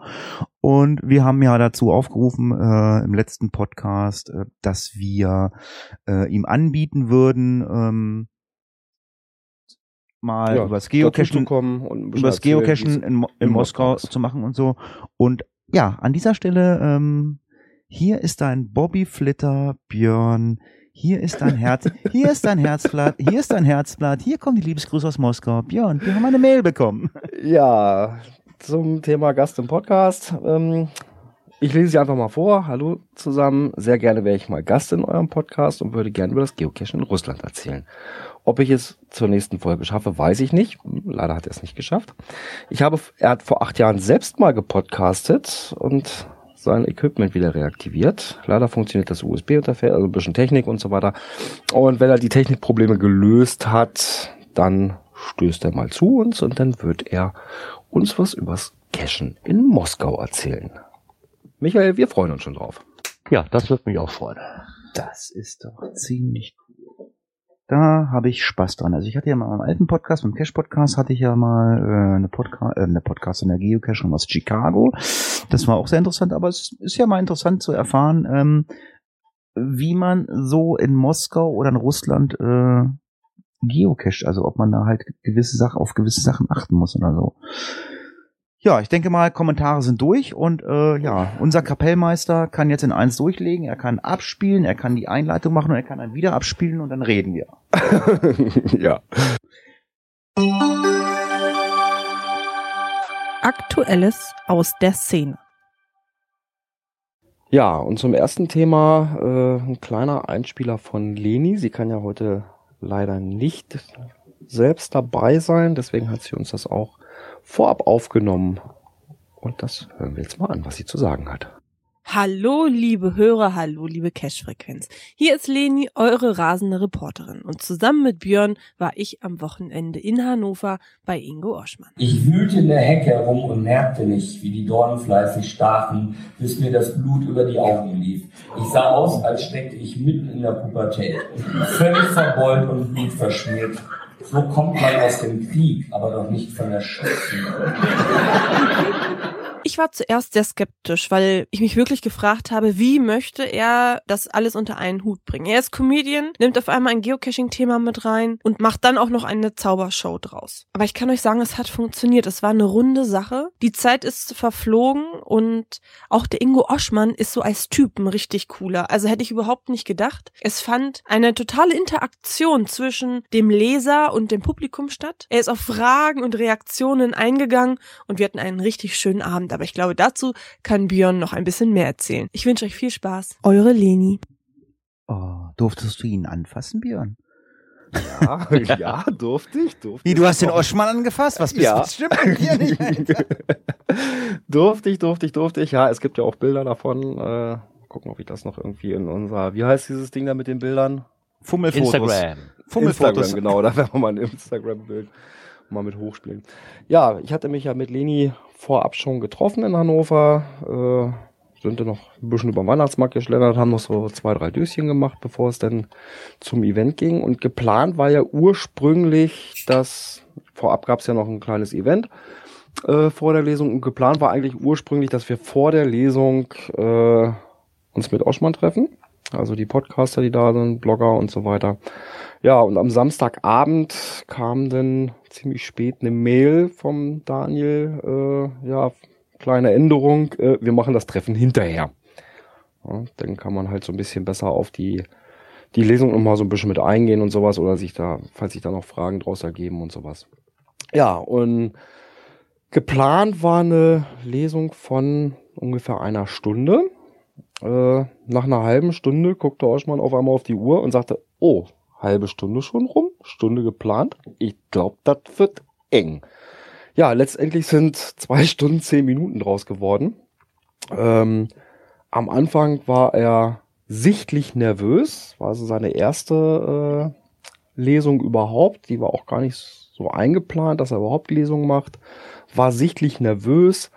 Und wir haben ja dazu aufgerufen äh, im letzten Podcast, äh, dass wir äh, ihm anbieten würden, ähm, mal Ja, übers Geocachen zu kommen und ein bisschen übers Geocachen in, in Moskau zu machen und so. Und ja, an dieser Stelle, ähm, hier ist dein Bobby Flitter, Björn. Hier ist dein Herz, hier ist dein Herzblatt, hier ist dein Herzblatt, hier kommen die Liebesgrüße aus Moskau. Björn, wir haben eine Mail bekommen. Ja, zum Thema Gast im Podcast. Ähm, ich lese sie einfach mal vor. Hallo zusammen. Sehr gerne wäre ich mal Gast in eurem Podcast und würde gerne über das Geocachen in Russland erzählen. Ob ich es zur nächsten Folge schaffe, weiß ich nicht. Leider hat er es nicht geschafft. Ich habe, er hat vor acht Jahren selbst mal gepodcastet und sein Equipment wieder reaktiviert. Leider funktioniert das USB-Interface, also ein bisschen Technik und so weiter. Und wenn er die Technikprobleme gelöst hat, dann stößt er mal zu uns und dann wird er uns was übers Cashen in Moskau erzählen. Michael, wir freuen uns schon drauf. Ja, das wird mich auch freuen. Das ist doch ziemlich cool. Da habe ich Spaß dran. Also ich hatte ja mal im alten Podcast, beim Cash-Podcast, hatte ich ja mal äh, eine, Podca äh, eine Podcast in der Geocaching aus Chicago. Das war auch sehr interessant, aber es ist ja mal interessant zu erfahren, ähm, wie man so in Moskau oder in Russland äh, geocacht, also ob man da halt gewisse Sachen auf gewisse Sachen achten muss oder so. Ja, ich denke mal, Kommentare sind durch und äh, ja, unser Kapellmeister kann jetzt in eins durchlegen, er kann abspielen, er kann die Einleitung machen und er kann dann wieder abspielen und dann reden wir. *laughs* ja. Aktuelles aus der Szene. Ja, und zum ersten Thema äh, ein kleiner Einspieler von Leni. Sie kann ja heute leider nicht selbst dabei sein, deswegen hat sie uns das auch vorab aufgenommen. Und das hören wir jetzt mal an, was sie zu sagen hat. Hallo, liebe Hörer, hallo, liebe Cash-Frequenz. Hier ist Leni, eure rasende Reporterin. Und zusammen mit Björn war ich am Wochenende in Hannover bei Ingo Oschmann. Ich wühlte in der Hecke herum und merkte nicht, wie die Dornen fleißig stachen, bis mir das Blut über die Augen lief. Ich sah aus, als steckte ich mitten in der Pubertät. Völlig verbeult und blutverschmiert. So kommt man aus dem Krieg, aber doch nicht von der Schützen. *laughs* Ich war zuerst sehr skeptisch, weil ich mich wirklich gefragt habe, wie möchte er das alles unter einen Hut bringen. Er ist Comedian, nimmt auf einmal ein Geocaching-Thema mit rein und macht dann auch noch eine Zaubershow draus. Aber ich kann euch sagen, es hat funktioniert. Es war eine runde Sache. Die Zeit ist verflogen und auch der Ingo Oschmann ist so als Typ ein richtig cooler. Also hätte ich überhaupt nicht gedacht. Es fand eine totale Interaktion zwischen dem Leser und dem Publikum statt. Er ist auf Fragen und Reaktionen eingegangen und wir hatten einen richtig schönen Abend aber ich glaube, dazu kann Björn noch ein bisschen mehr erzählen. Ich wünsche euch viel Spaß. Eure Leni. Oh, durftest du ihn anfassen, Björn? Ja, *laughs* ja, durfte ich, durfte Wie, du hast den Oschmann angefasst? Was bist Ja. das stimmt dir nicht? Alter? *laughs* durfte ich, durfte ich, durfte ich. Ja, es gibt ja auch Bilder davon. Äh, gucken, ob ich das noch irgendwie in unserer, wie heißt dieses Ding da mit den Bildern? Fummelfotos. Instagram. Fummelfotos. Instagram, genau, da werden wir mal ein Instagram-Bild mal mit hochspielen. Ja, ich hatte mich ja mit Leni vorab schon getroffen in Hannover. Äh, sind dann noch ein bisschen über den Weihnachtsmarkt geschlendert, haben noch so zwei, drei Döschen gemacht, bevor es dann zum Event ging. Und geplant war ja ursprünglich, dass vorab gab es ja noch ein kleines Event äh, vor der Lesung. Und geplant war eigentlich ursprünglich, dass wir vor der Lesung äh, uns mit Oschmann treffen. Also die Podcaster, die da sind, Blogger und so weiter. Ja, und am Samstagabend kam dann ziemlich spät eine Mail vom Daniel, äh, ja, kleine Änderung, äh, wir machen das Treffen hinterher. Ja, dann kann man halt so ein bisschen besser auf die, die Lesung nochmal so ein bisschen mit eingehen und sowas oder sich da, falls sich da noch Fragen draus ergeben und sowas. Ja, und geplant war eine Lesung von ungefähr einer Stunde. Äh, nach einer halben Stunde guckte Oschmann auf einmal auf die Uhr und sagte, oh, halbe Stunde schon rum, Stunde geplant. Ich glaube, das wird eng. Ja, letztendlich sind zwei *laughs* Stunden, zehn Minuten draus geworden. Ähm, am Anfang war er sichtlich nervös, war also seine erste äh, Lesung überhaupt. Die war auch gar nicht so eingeplant, dass er überhaupt Lesungen macht. War sichtlich nervös.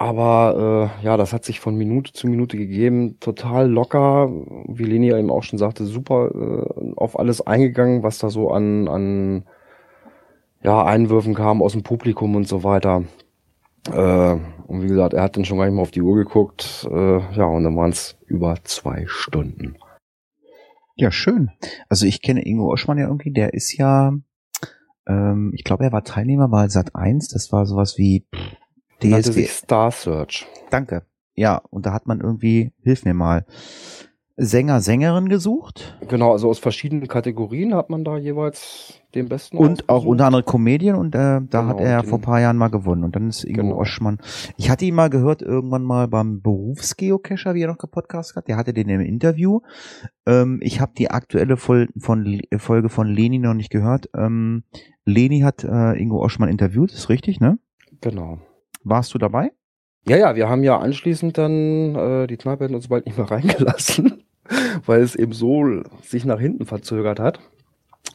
Aber äh, ja, das hat sich von Minute zu Minute gegeben, total locker, wie Leni eben auch schon sagte, super äh, auf alles eingegangen, was da so an, an ja, Einwürfen kam aus dem Publikum und so weiter. Äh, und wie gesagt, er hat dann schon gar nicht mehr auf die Uhr geguckt, äh, ja, und dann waren es über zwei Stunden. Ja, schön. Also ich kenne Ingo Oschmann ja irgendwie, der ist ja, ähm, ich glaube, er war Teilnehmer bei Sat 1, das war sowas wie pff, Nannte DSD. sich Star Search. Danke. Ja, und da hat man irgendwie, hilf mir mal, Sänger, Sängerin gesucht Genau, also aus verschiedenen Kategorien hat man da jeweils den besten und auch unter anderem Comedian und äh, da Genau, hat er vor ein paar Jahren mal gewonnen und dann ist Ingo Genau. Oschmann. Ich hatte ihn mal gehört irgendwann mal beim Berufsgeocacher, wie er noch gepodcast hat. Der hatte den im Interview. Ähm, ich habe die aktuelle Vol von, Folge von Leni noch nicht gehört. Ähm, Leni hat äh, Ingo Oschmann interviewt, ist richtig, ne? Genau. Warst du dabei? Ja, ja, wir haben ja anschließend dann, äh, die Kneipe uns bald nicht mehr *laughs* reingelassen, weil es eben so sich nach hinten verzögert hat.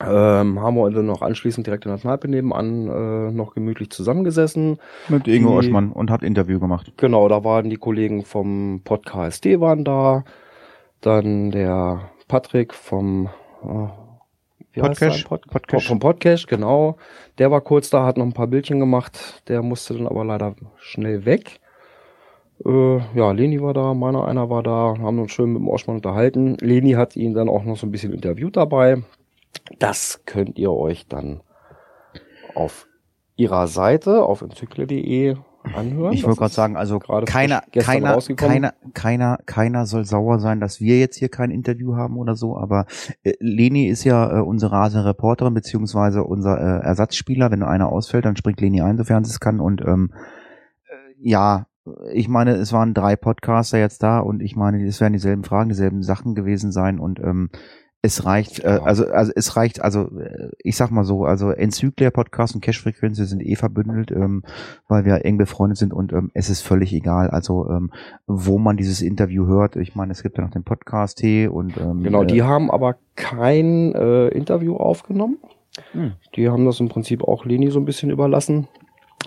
Ähm, haben wir dann noch anschließend direkt in der Kneipe nebenan äh, noch gemütlich zusammengesessen. Mit Ingo Die- Oschmann und habt Interview gemacht. Genau, da waren die Kollegen vom Podcast waren da, dann der Patrick vom äh, Podcast? Pod Podcast. vom Podcast, genau. Der war kurz da, hat noch ein paar Bildchen gemacht, der musste dann aber leider schnell weg. Äh, ja, Leni war da, meiner einer war da, haben uns schön mit dem Oschmann unterhalten. Leni hat ihn dann auch noch so ein bisschen interviewt dabei. Das könnt ihr euch dann auf ihrer Seite auf enzykle.de anhören. Ich wollte gerade sagen, also gerade keiner, keiner, keiner, keiner, keiner soll sauer sein, dass wir jetzt hier kein Interview haben oder so. Aber äh, Leni ist ja äh, unsere rasende Reporterin beziehungsweise unser äh, Ersatzspieler. Wenn einer ausfällt, dann springt Leni ein, sofern sie es kann. Und ähm, äh, ja, ich meine, es waren drei Podcaster jetzt da und ich meine, es werden dieselben Fragen, dieselben Sachen gewesen sein und ähm, es reicht, äh, also, also es reicht, also äh, ich sag mal so, also Enzyklia Podcast und Cash-Frequenz sind eh verbündelt, ähm, weil wir eng befreundet sind und ähm, es ist völlig egal, also ähm, wo man dieses Interview hört. Ich meine, es gibt ja noch den Podcast T und ähm, Genau, äh, die haben aber kein äh, Interview aufgenommen. Hm. Die haben das im Prinzip auch Leni so ein bisschen überlassen.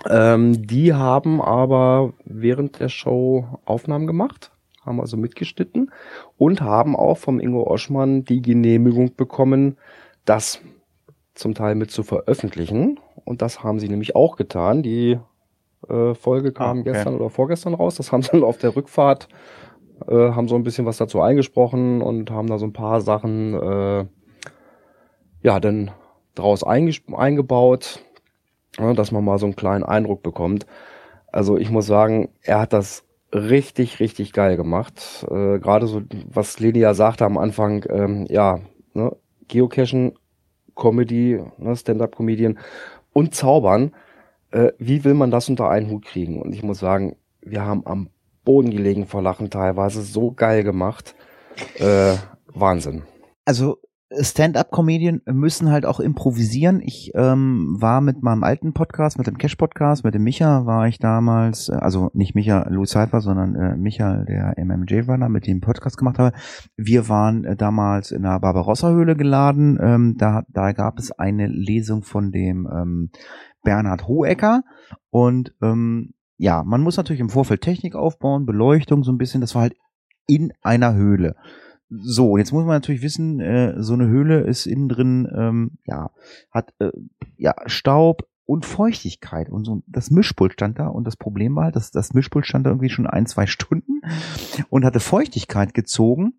Ähm, die haben aber während der Show Aufnahmen gemacht, haben also mitgeschnitten und haben auch vom Ingo Oschmann die Genehmigung bekommen, das zum Teil mit zu veröffentlichen. Und das haben sie nämlich auch getan. Die äh, Folge kam Ah, okay. gestern oder vorgestern raus. Das haben sie *laughs* dann auf der Rückfahrt äh, haben so ein bisschen was dazu eingesprochen und haben da so ein paar Sachen äh, ja dann draus eingebaut, ja, dass man mal so einen kleinen Eindruck bekommt. Also ich muss sagen, er hat das richtig, richtig geil gemacht. Äh, Gerade so, was Leni ja sagte am Anfang, ähm, ja, ne, Geocachen, Comedy, ne, Stand-up-Comedian und Zaubern. Äh, wie will man das unter einen Hut kriegen? Und ich muss sagen, wir haben am Boden gelegen vor Lachen teilweise so geil gemacht. Äh, Wahnsinn. also Stand-up-Comedien müssen halt auch improvisieren. Ich ähm, war mit meinem alten Podcast, mit dem Cash-Podcast, mit dem Micha, war ich damals, äh, also nicht Micha Louis Cypher, sondern äh, Micha, der MMJ-Runner, mit dem Podcast gemacht habe. Wir waren äh, damals in der Barbarossa-Höhle geladen. Ähm, da, da gab es eine Lesung von dem ähm, Bernhard Hohecker und ähm, ja, man muss natürlich im Vorfeld Technik aufbauen, Beleuchtung so ein bisschen. Das war halt in einer Höhle. So, jetzt muss man natürlich wissen, äh, so eine Höhle ist innen drin, ähm, ja, hat äh, ja Staub und Feuchtigkeit und so. Das Mischpult stand da und das Problem war halt, dass das Mischpult stand da irgendwie schon ein, zwei Stunden *laughs* und hatte Feuchtigkeit gezogen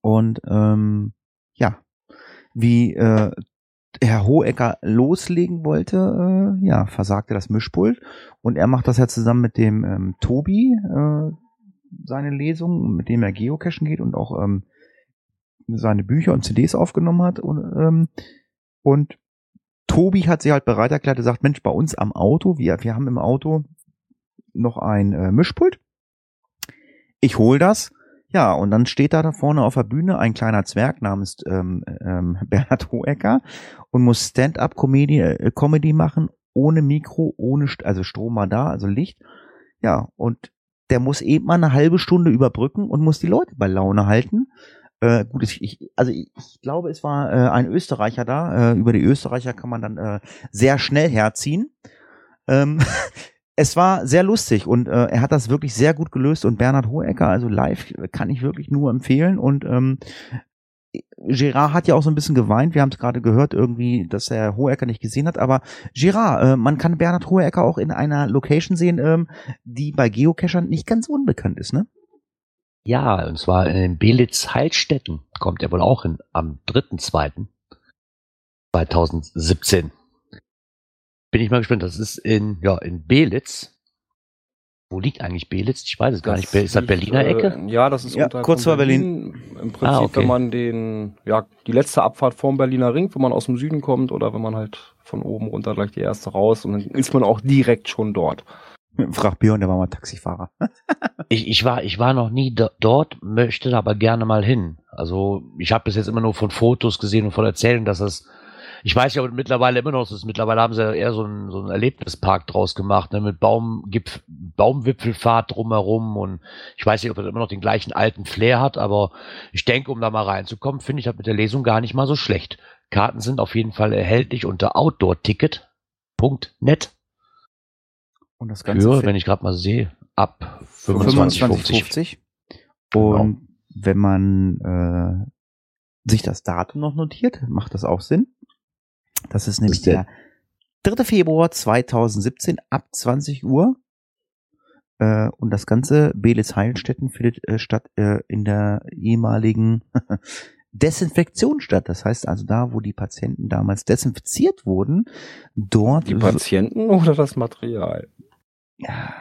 und ähm, ja, wie äh, Herr Hohecker loslegen wollte, äh, ja, versagte das Mischpult und er macht das ja zusammen mit dem ähm, Tobi, äh, seine Lesung, mit dem er geocachen geht und auch ähm, seine Bücher und CDs aufgenommen hat. Und, ähm, und Tobi hat sich halt bereit erklärt, er sagt, Mensch, bei uns am Auto, wir, wir haben im Auto noch ein äh, Mischpult. Ich hol das. Ja, und dann steht da da vorne auf der Bühne ein kleiner Zwerg namens ähm, ähm, *laughs* Bernhard Hohecker und muss Stand-up-Comedy äh, Comedy machen, ohne Mikro, ohne, also Strom war da, also Licht. Ja, und der muss eben mal eine halbe Stunde überbrücken und muss die Leute bei Laune halten. Äh, gut, ich, ich, also ich, ich glaube, es war äh, ein Österreicher da. Äh, über die Österreicher kann man dann äh, sehr schnell herziehen. Ähm, *laughs* es war sehr lustig und äh, er hat das wirklich sehr gut gelöst und Bernhard Hohecker, also live kann ich wirklich nur empfehlen und ähm, Gerard hat ja auch so ein bisschen geweint. Wir haben es gerade gehört, irgendwie, dass er Hohecker nicht gesehen hat. Aber Gerard, äh, man kann Bernhard Hohecker auch in einer Location sehen, ähm, die bei Geocachern nicht ganz unbekannt ist, ne? Ja, und zwar in Belitz-Heilstätten kommt er wohl auch hin, am 3.2.2017. Bin ich mal gespannt. Das ist in, ja, in Belitz. Wo liegt eigentlich Belitz? Ich weiß es gar nicht. Ist das Berliner Ecke? Äh, ja, das ist Ja, kurz vor Berlin. Im Prinzip, Ah, okay. wenn man den, ja, die letzte Abfahrt vorm Berliner Ring, wenn man aus dem Süden kommt oder wenn man halt von oben runter gleich die erste raus und dann ist man auch direkt schon dort. *laughs* Frag Björn, der war mal Taxifahrer. *laughs* Ich, ich war, ich war noch nie do dort, möchte aber gerne mal hin. Also ich habe bis jetzt immer nur von Fotos gesehen und von Erzählen, dass das, ich weiß ja mittlerweile immer noch, ist, mittlerweile haben sie ja eher so einen, so einen Erlebnispark draus gemacht, ne, mit Baumgipf Baumwipfelfahrt drumherum und ich weiß nicht, ob er immer noch den gleichen alten Flair hat, aber ich denke, um da mal reinzukommen, finde ich das mit der Lesung gar nicht mal so schlecht. Karten sind auf jeden Fall erhältlich unter outdoorticket.net. Und das Ganze Für, wenn ich gerade mal sehe, ab 25,50. 25,50. Und wenn man äh, sich das Datum noch notiert, macht das auch Sinn. Das ist nämlich ist der- der 3. Februar 2017 ab 20 Uhr. Äh, und das ganze Belis Heilstätten findet äh, statt äh, in der ehemaligen *laughs* Desinfektion statt. Das heißt also da, wo die Patienten damals desinfiziert wurden, dort Die Patienten oder das Material? ja,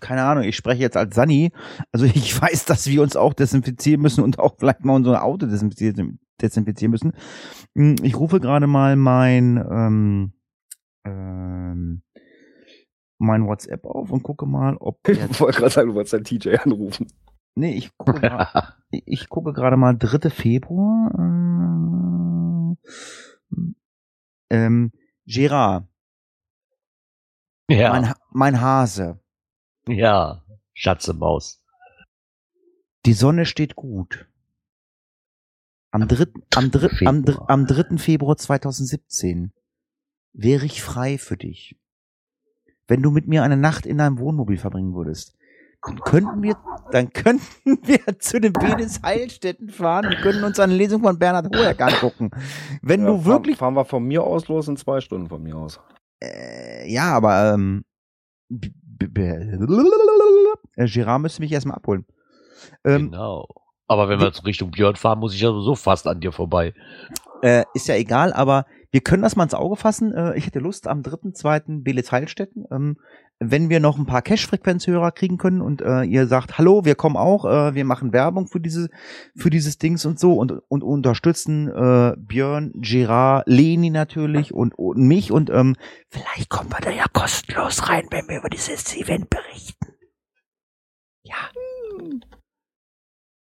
keine Ahnung, ich spreche jetzt als Sani. Also ich *laughs* weiß, dass wir uns auch desinfizieren müssen und auch vielleicht mal unser Auto desinfizieren, desinfizieren müssen. Hm, Ich rufe gerade mal mein, ähm, ähm, mein WhatsApp auf und gucke mal, ob Ich wollte gerade sagen, du wolltest deinen TJ anrufen. nee, ich gucke gerade, *laughs* ich gucke gerade mal 3. Februar. Äh, ähm, Gerard, ja, mein, mein Hase. Ja, Schatzemaus. Die Sonne steht gut. Am 3. Am, 3. am, dr- Februar. am 3. Februar 2017 wäre ich frei für dich. Wenn du mit mir eine Nacht in deinem Wohnmobil verbringen würdest, dann könnten wir, dann *laughs* könnten wir zu den Bedes Heilstätten fahren und können uns eine Lesung von Bernhard Hoek angucken. Wenn Ja, du wirklich, Fahren wir von mir aus los in zwei Stunden von mir aus. äh, ja, aber, ähm, äh, Girard müsste mich erstmal abholen. Ähm, genau. Aber wenn wir jetzt Richtung Björn fahren, muss ich ja so fast an dir vorbei. Äh, ist ja egal, aber wir können das mal ins Auge fassen. Äh, ich hätte Lust am 3.2. Belitz Heilstätten. Ähm, wenn wir noch ein paar Cash-Frequenzhörer kriegen können und äh, ihr sagt, hallo, wir kommen auch, äh, wir machen Werbung für diese, für dieses Dings und so und, und unterstützen äh, Björn, Gerard, Leni natürlich und, und mich und ähm, vielleicht kommen wir da ja kostenlos rein, wenn wir über dieses Event berichten. Ja.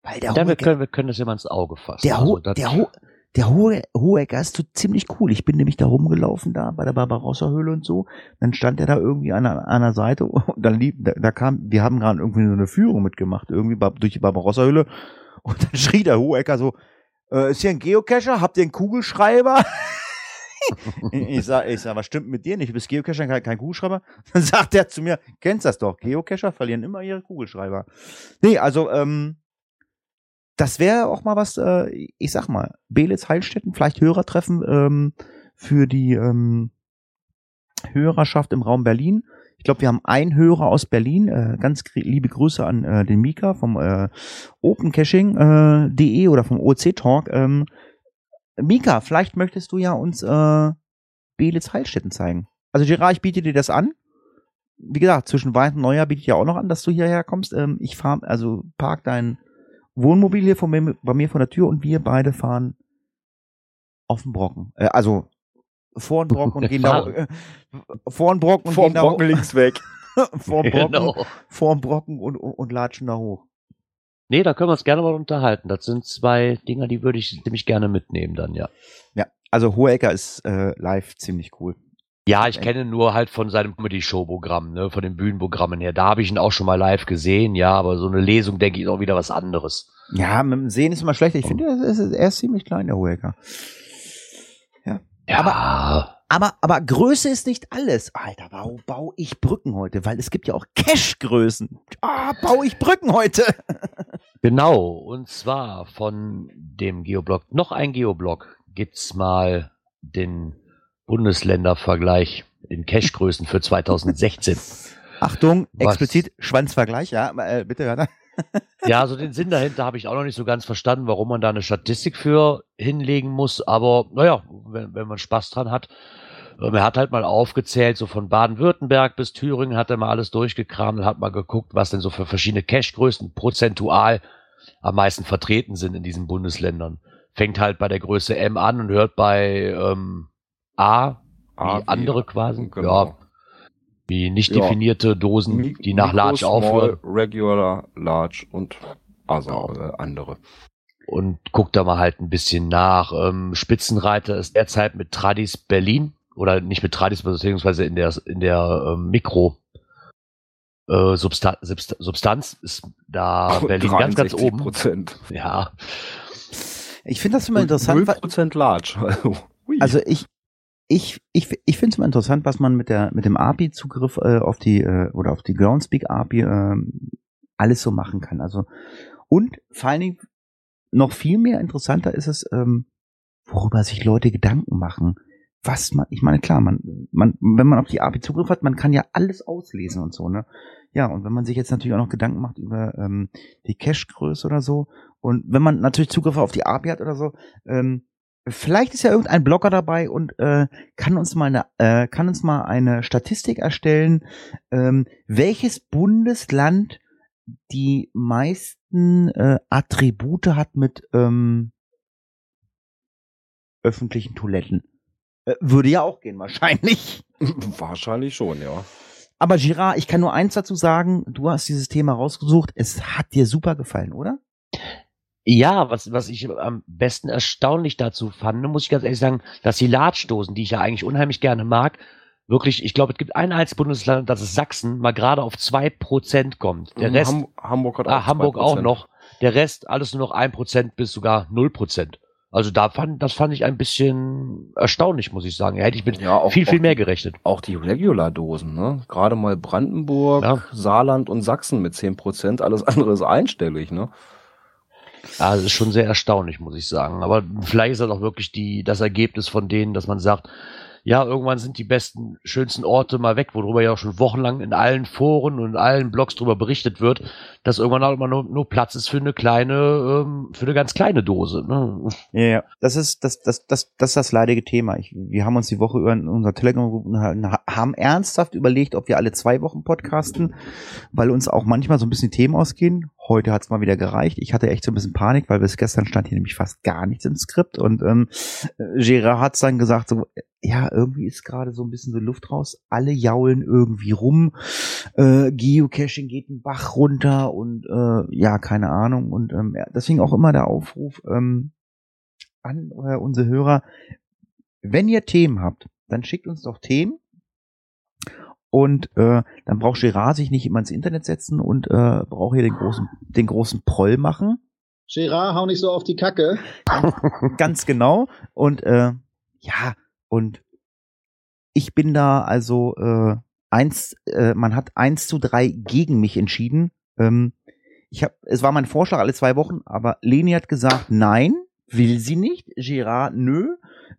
Weil der Hohe- können, wir können das ja mal ins Auge fassen. der, Also Ho das- der, Ho der hohe Hohecker ist so ziemlich cool. Ich bin nämlich da rumgelaufen da bei der Barbarossa-Höhle und so. Dann stand er da irgendwie an einer, an einer Seite *laughs* und dann lieb, da, da kam, wir haben gerade irgendwie so eine Führung mitgemacht, irgendwie durch die Barbarossa-Höhle. Und dann schrie der Hohecker so, äh, ist hier ein Geocacher? Habt ihr einen Kugelschreiber? *laughs* ich sag, ich sag, was stimmt mit dir nicht? Du bist Geocacher, kein, kein Kugelschreiber? *laughs* Dann sagt er zu mir, kennst das doch, Geocacher verlieren immer ihre Kugelschreiber. Nee, also, ähm, das wäre auch mal was, äh, ich sag mal, Belitz Heilstätten, vielleicht Hörertreffen ähm, für die ähm, Hörerschaft im Raum Berlin. Ich glaube, wir haben einen Hörer aus Berlin. Äh, ganz liebe Grüße an äh, den Mika vom äh, opencaching.de oder vom OC Talk. Ähm, Mika, vielleicht möchtest du ja uns äh, Belitz Heilstätten zeigen. Also Gerard, ich biete dir das an. Wie gesagt, zwischen Weihnachten und Neujahr biete ich ja auch noch an, dass du hierher kommst. Ähm, ich fahre, also park dein Wohnmobil hier von mir, bei mir vor der Tür und wir beide fahren auf den Brocken. Äh, also vor den Brocken und gehen da äh, vor den Brocken und Vorm gehen da Brocken links weg. *laughs* vor den Brocken, Genau. vor den Brocken und, und, und latschen da hoch. Nee, da können wir uns gerne mal unterhalten. Das sind zwei Dinger, die würde ich ziemlich gerne mitnehmen dann, ja. Ja, also Hohecker ist äh, live ziemlich cool. Ja, ich kenne nur halt von seinem Comedy-Show-Programm, ne, von den Bühnenprogrammen her. Da habe ich ihn auch schon mal live gesehen, ja, aber so eine Lesung, denke ich, ist auch wieder was anderes. Ja, mit dem Sehen ist immer schlechter. Ich finde, er ist, ziemlich klein, der Hohecker. Ja, Aber- Aber, aber Größe ist nicht alles. Alter, bau, bau ich Brücken heute, weil es gibt ja auch Cash-Größen. Ah, bau ich Brücken heute. *laughs* genau. Und zwar von dem Geoblog, noch ein Geoblog, gibt's mal den Bundesländervergleich in Cash-Größen für 2016. *laughs* Achtung, Was? explizit Schwanzvergleich, ja, äh, bitte, Werner. *laughs* Ja, also den Sinn dahinter habe ich auch noch nicht so ganz verstanden, warum man da eine Statistik für hinlegen muss. Aber naja, wenn, wenn man Spaß dran hat. Ähm, Er hat halt mal aufgezählt, so von Baden-Württemberg bis Thüringen hat er mal alles durchgekramt und hat mal geguckt, was denn so für verschiedene Cash-Größen prozentual am meisten vertreten sind in diesen Bundesländern. Fängt halt bei der Größe M an und hört bei ähm, A, A wie andere quasi. genau. Ja, wie nicht Ja. definierte Dosen, Mi- die nach Mikro, Large Small, aufhören. Regular, Large und also Genau. äh, andere. und guckt da mal halt ein bisschen nach. Ähm, Spitzenreiter ist derzeit mit Tradis Berlin oder nicht mit Tradis, beziehungsweise in der in der ähm, Mikro äh, Substan Subst Substanz ist da *laughs* Berlin ganz ganz oben. Prozent. Ja, Ich finde das immer interessant. wa- 0% large. *laughs* Also. Also ich, ich, ich, ich finde es immer interessant, was man mit der mit dem API-Zugriff äh, auf die äh, oder auf die Groundspeak API ähm, alles so machen kann. Also und vor allen Dingen noch viel mehr interessanter ist es, ähm, worüber sich Leute Gedanken machen. Was man, ich meine, klar, man, man, wenn man auf die API Zugriff hat, man kann ja alles auslesen und so, ne? Ja, und wenn man sich jetzt natürlich auch noch Gedanken macht über ähm, die Cache-Größe oder so, und wenn man natürlich Zugriff auf die API hat oder so, ähm, vielleicht ist ja irgendein Blogger dabei und äh, kann uns mal eine, äh, kann uns mal eine Statistik erstellen, ähm, welches Bundesland die meisten äh, Attribute hat mit ähm, öffentlichen Toiletten. Äh, würde ja auch gehen, wahrscheinlich. *laughs* Wahrscheinlich schon, ja. Aber Girard, ich kann nur eins dazu sagen, du hast dieses Thema rausgesucht, es hat dir super gefallen, oder? Ja, was, was ich am besten erstaunlich dazu fand, muss ich ganz ehrlich sagen, dass die Latschdosen, die ich ja eigentlich unheimlich gerne mag, wirklich, ich glaube, es gibt ein einziges Bundesland, das ist Sachsen, mal gerade auf zwei Prozent kommt. Der Mhm, Rest, Ham Hamburg hat ah, Hamburg auch 2%. noch. Der Rest alles nur noch ein Prozent bis sogar null Prozent. Also da fand, das fand ich ein bisschen erstaunlich, muss ich sagen. Ja, hätte ich mit Ja, auch, viel, viel auch mehr gerechnet. Auch die Regular-Dosen, ne? Gerade mal Brandenburg, Ja. Saarland und Sachsen mit 10%, alles andere ist einstellig, ne? Also das ist schon sehr erstaunlich, muss ich sagen. Aber vielleicht ist das auch wirklich die, das Ergebnis von denen, dass man sagt, ja, irgendwann sind die besten, schönsten Orte mal weg, worüber ja auch schon wochenlang in allen Foren und in allen Blogs drüber berichtet wird, dass irgendwann auch immer nur, nur Platz ist für eine kleine, ähm, für eine ganz kleine Dose. Ne? Ja, ja. Das ist das, das, das, das ist das leidige Thema. Ich, wir haben uns die Woche über in unserer Telegram-Gruppe haben ernsthaft überlegt, ob wir alle zwei Wochen podcasten, weil uns auch manchmal so ein bisschen Themen ausgehen. Heute hat es mal wieder gereicht. Ich hatte echt so ein bisschen Panik, weil bis gestern stand hier nämlich fast gar nichts im Skript und ähm, Gerard hat dann gesagt so, ja, irgendwie ist gerade so ein bisschen so Luft raus. Alle jaulen irgendwie rum. Äh, Geocaching geht einen Bach runter und äh, ja, keine Ahnung. Und ähm, deswegen auch immer der Aufruf ähm, an äh, unsere Hörer, wenn ihr Themen habt, dann schickt uns doch Themen. Und äh, dann braucht Gerard sich nicht immer ins Internet setzen und äh, braucht hier den großen, den großen Proll machen. Gerard, hau nicht so auf die Kacke. *laughs* Ganz genau. Und äh, ja, und ich bin da also äh, eins, äh, man hat eins zu drei gegen mich entschieden. Ähm, ich habe, es war mein Vorschlag alle zwei Wochen, aber Leni hat gesagt, nein, will sie nicht. Gerard, nö.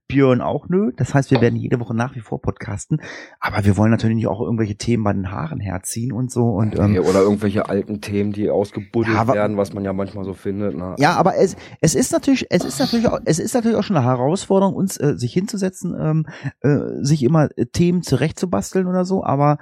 Björn auch nö. Das heißt, wir werden jede Woche nach wie vor podcasten. Aber wir wollen natürlich nicht auch irgendwelche Themen bei den Haaren herziehen und so. Und ähm, Oder irgendwelche alten Themen, die ausgebuddelt Ja, aber- werden, was man ja manchmal so findet. Ne? Ja, aber es, es ist natürlich, es ist natürlich, auch, es ist natürlich auch schon eine Herausforderung, uns äh, sich hinzusetzen, ähm, äh, sich immer äh, Themen zurechtzubasteln oder so. Aber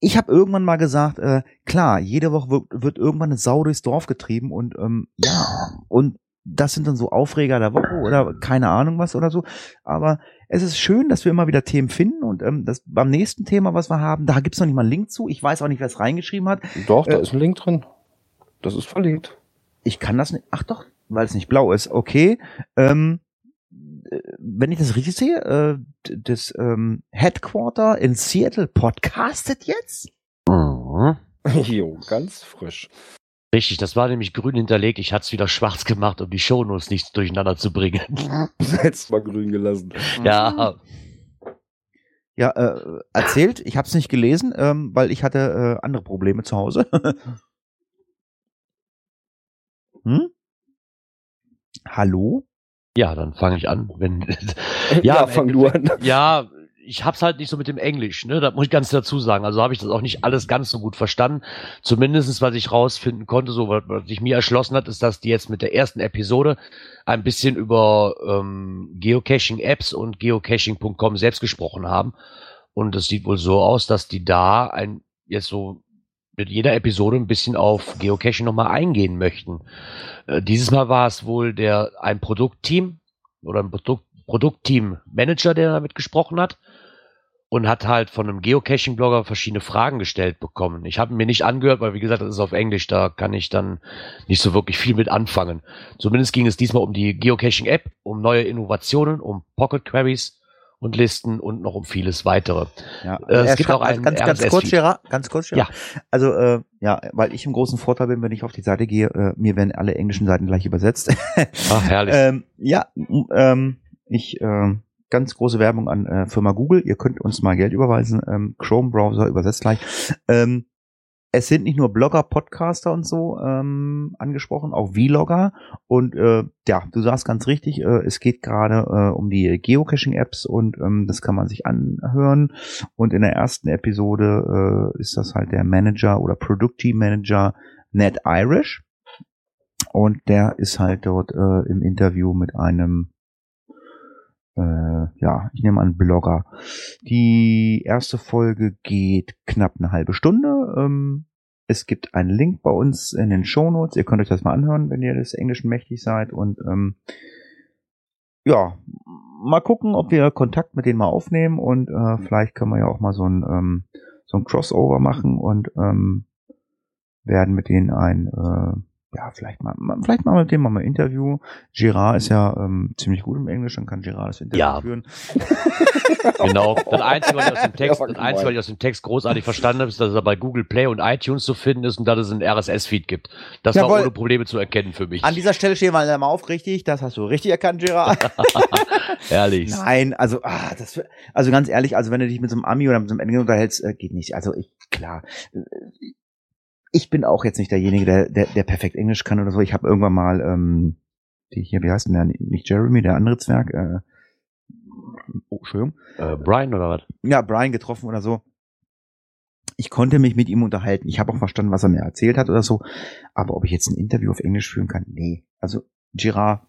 ich habe irgendwann mal gesagt, äh, klar, jede Woche wird, wird irgendwann eine Sau durchs Dorf getrieben und ähm, ja, und das sind dann so Aufreger der Woche oder keine Ahnung was oder so. Aber es ist schön, dass wir immer wieder Themen finden und ähm, das beim nächsten Thema, was wir haben, da gibt's noch nicht mal einen Link zu. Ich weiß auch nicht, wer es reingeschrieben hat. Doch, da Äh, ist ein Link drin. Das ist verlinkt. Ich kann das nicht. Ach doch, weil es nicht blau ist. Okay. Ähm, äh, wenn ich das richtig sehe, äh, das ähm, Headquarter in Seattle podcastet jetzt? Mhm. *laughs* jo, ganz frisch. Richtig, das war nämlich grün hinterlegt. Ich hatte es wieder schwarz gemacht, um die Shownotes nicht durcheinander zu bringen. *laughs* Jetzt mal grün gelassen. ja, Ja, äh, erzählt. Ich habe es nicht gelesen, ähm, weil ich hatte äh, andere Probleme zu Hause. *laughs* hm? Hallo? ja, dann fange ich an. Wenn, *laughs* Ja, im fang du an. Ja, ich hab's halt nicht so mit dem Englisch, ne? Da muss ich ganz dazu sagen. Also habe ich das auch nicht alles ganz so gut verstanden. Zumindestens, was ich rausfinden konnte, so was, was sich mir erschlossen hat, ist, dass die jetzt mit der ersten Episode ein bisschen über ähm, Geocaching-Apps und geocaching.com selbst gesprochen haben. Und es sieht wohl so aus, dass die da ein jetzt so mit jeder Episode ein bisschen auf Geocaching nochmal eingehen möchten. Äh, dieses Mal war es wohl der ein Produktteam oder ein Produkt, Produktteam-Manager, der damit gesprochen hat und hat halt von einem Geocaching-Blogger verschiedene Fragen gestellt bekommen. Ich habe mir nicht angehört, weil wie gesagt, das ist auf Englisch, da kann ich dann nicht so wirklich viel mit anfangen. Zumindest ging es diesmal um die Geocaching-App, um neue Innovationen, um Pocket Queries und Listen und noch um vieles weitere. Ja, Äh, es er gibt auch einen ganz, ganz kurz. Gerard, ganz kurz, Gerard. Ja. Also, äh, ja, weil ich im großen Vorteil bin, wenn ich auf die Seite gehe, äh, mir werden alle englischen Seiten gleich übersetzt. Ach, herrlich. *laughs* ähm, ja, ähm, ich, ähm, ganz große Werbung an äh, Firma Google. Ihr könnt uns mal Geld überweisen. Ähm, Chrome-Browser übersetzt gleich. Ähm, es sind nicht nur Blogger, Podcaster und so ähm, angesprochen, auch Vlogger. Und äh, ja, du sagst ganz richtig, äh, es geht gerade äh, um die Geocaching-Apps und ähm, das kann man sich anhören. Und in der ersten Episode äh, ist das halt der Manager oder Product Team Manager Ned Irish. Und der ist halt dort äh, im Interview mit einem äh, ja, ich nehme an Blogger. Die erste Folge geht knapp eine halbe Stunde. Ähm, es gibt einen Link bei uns in den Shownotes. Ihr könnt euch das mal anhören, wenn ihr des Englischen mächtig seid. Und ähm, ja, mal gucken, ob wir Kontakt mit denen mal aufnehmen und äh, vielleicht können wir ja auch mal so ein ähm, so ein Crossover machen und ähm, werden mit denen ein äh, ja, vielleicht mal, vielleicht mal mit dem mal ein Interview. Gerard ist ja ähm, ziemlich gut im Englisch, dann kann Gerard das Interview Ja. führen. *laughs* Genau. Das Einzige, was ich aus dem Text, das. Einzige, was ich aus dem Text großartig verstanden habe, ist, dass er bei Google Play und iTunes zu finden ist und dass es einen RSS-Feed gibt. Das Jawohl. war ohne Probleme zu erkennen für mich. An dieser Stelle stehen wir mal auf, richtig, das hast du richtig erkannt, Gerard. *laughs* Herrlich. Nein, also, ah, das, also ganz ehrlich, also wenn du dich mit so einem Ami oder mit so einem Engländer unterhältst, äh, geht nicht. Also ich, klar, äh, ich bin auch jetzt nicht derjenige, der, der, der perfekt Englisch kann oder so. Ich habe irgendwann mal, ähm, die hier, wie heißt denn der? Nicht Jeremy, der andere Zwerg, äh, oh, Entschuldigung. Äh, Brian oder was? ja, Brian getroffen oder so. Ich konnte mich mit ihm unterhalten. Ich habe auch verstanden, was er mir erzählt hat oder so. Aber ob ich jetzt ein Interview auf Englisch führen kann, nee. Also, Girard,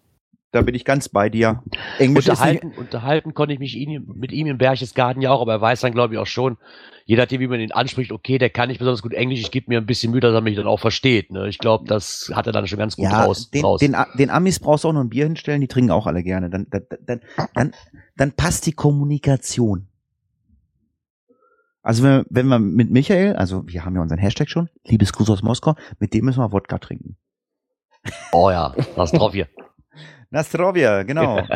da bin ich ganz bei dir. Englisch Unterhalten, unterhalten konnte ich mich ihn, mit ihm im Berchtesgaden ja auch, aber er weiß dann, glaube ich, auch schon, je nachdem, wie man ihn anspricht, okay, der kann nicht besonders gut Englisch, ich gebe mir ein bisschen Mühe, dass er mich dann auch versteht. Ne? Ich glaube, das hat er dann schon ganz gut ja, raus. den, raus. den, den Amis brauchst du auch noch ein Bier hinstellen, die trinken auch alle gerne. Dann, dann, dann, dann, dann passt die Kommunikation. Also wenn, wenn wir mit Michael, also wir haben ja unseren Hashtag schon, Liebesgruß aus Moskau, mit dem müssen wir Wodka trinken. oh ja, was drauf hier. *laughs* Nastrovia, genau. *laughs*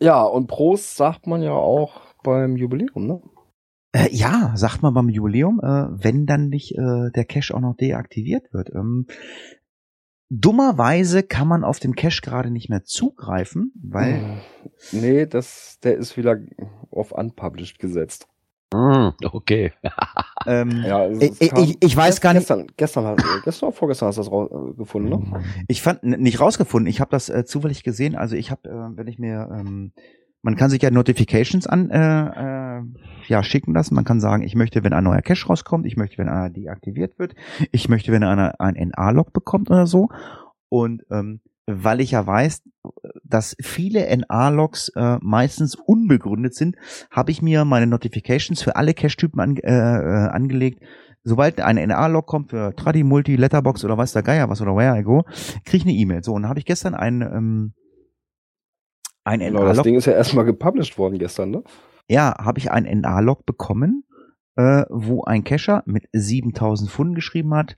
Ja, und Prost sagt man ja auch beim Jubiläum, ne? Äh, ja, sagt man beim Jubiläum, äh, wenn dann nicht äh, der Cache auch noch deaktiviert wird. Ähm, dummerweise kann man auf den Cache gerade nicht mehr zugreifen, weil Nee, das, der ist wieder auf Unpublished gesetzt. Hm, okay. *laughs* ähm, Ja, es- ich, es ich, ich weiß gar nicht, Gestern, gestern, äh, gestern oder vorgestern hast du das äh, gefunden, ne? ich fand nicht rausgefunden. Ich habe das äh, zufällig gesehen. Also ich habe, äh, wenn ich mir, ähm, man kann sich ja Notifications an, äh, äh, ja schicken lassen. Man kann sagen, ich möchte, wenn ein neuer Cache rauskommt, ich möchte, wenn einer deaktiviert wird, ich möchte, wenn einer ein NA-Log bekommt oder so. Und ähm, weil ich ja weiß, dass viele NA-Logs äh, meistens unbegründet sind, habe ich mir meine Notifications für alle Cache-Typen an, äh, äh, angelegt. Sobald ein NA-Log kommt für Tradi, Multi, Letterbox oder weiß der Geier was oder Where I Go, kriege ich eine E-Mail. So, und dann habe ich gestern ein, ähm, ein Genau, das NA-Log Ding ist ja erstmal gepublished worden gestern, ne? ja, habe ich einen NA-Log bekommen, äh, wo ein Cacher mit 7000 Pfunden geschrieben hat,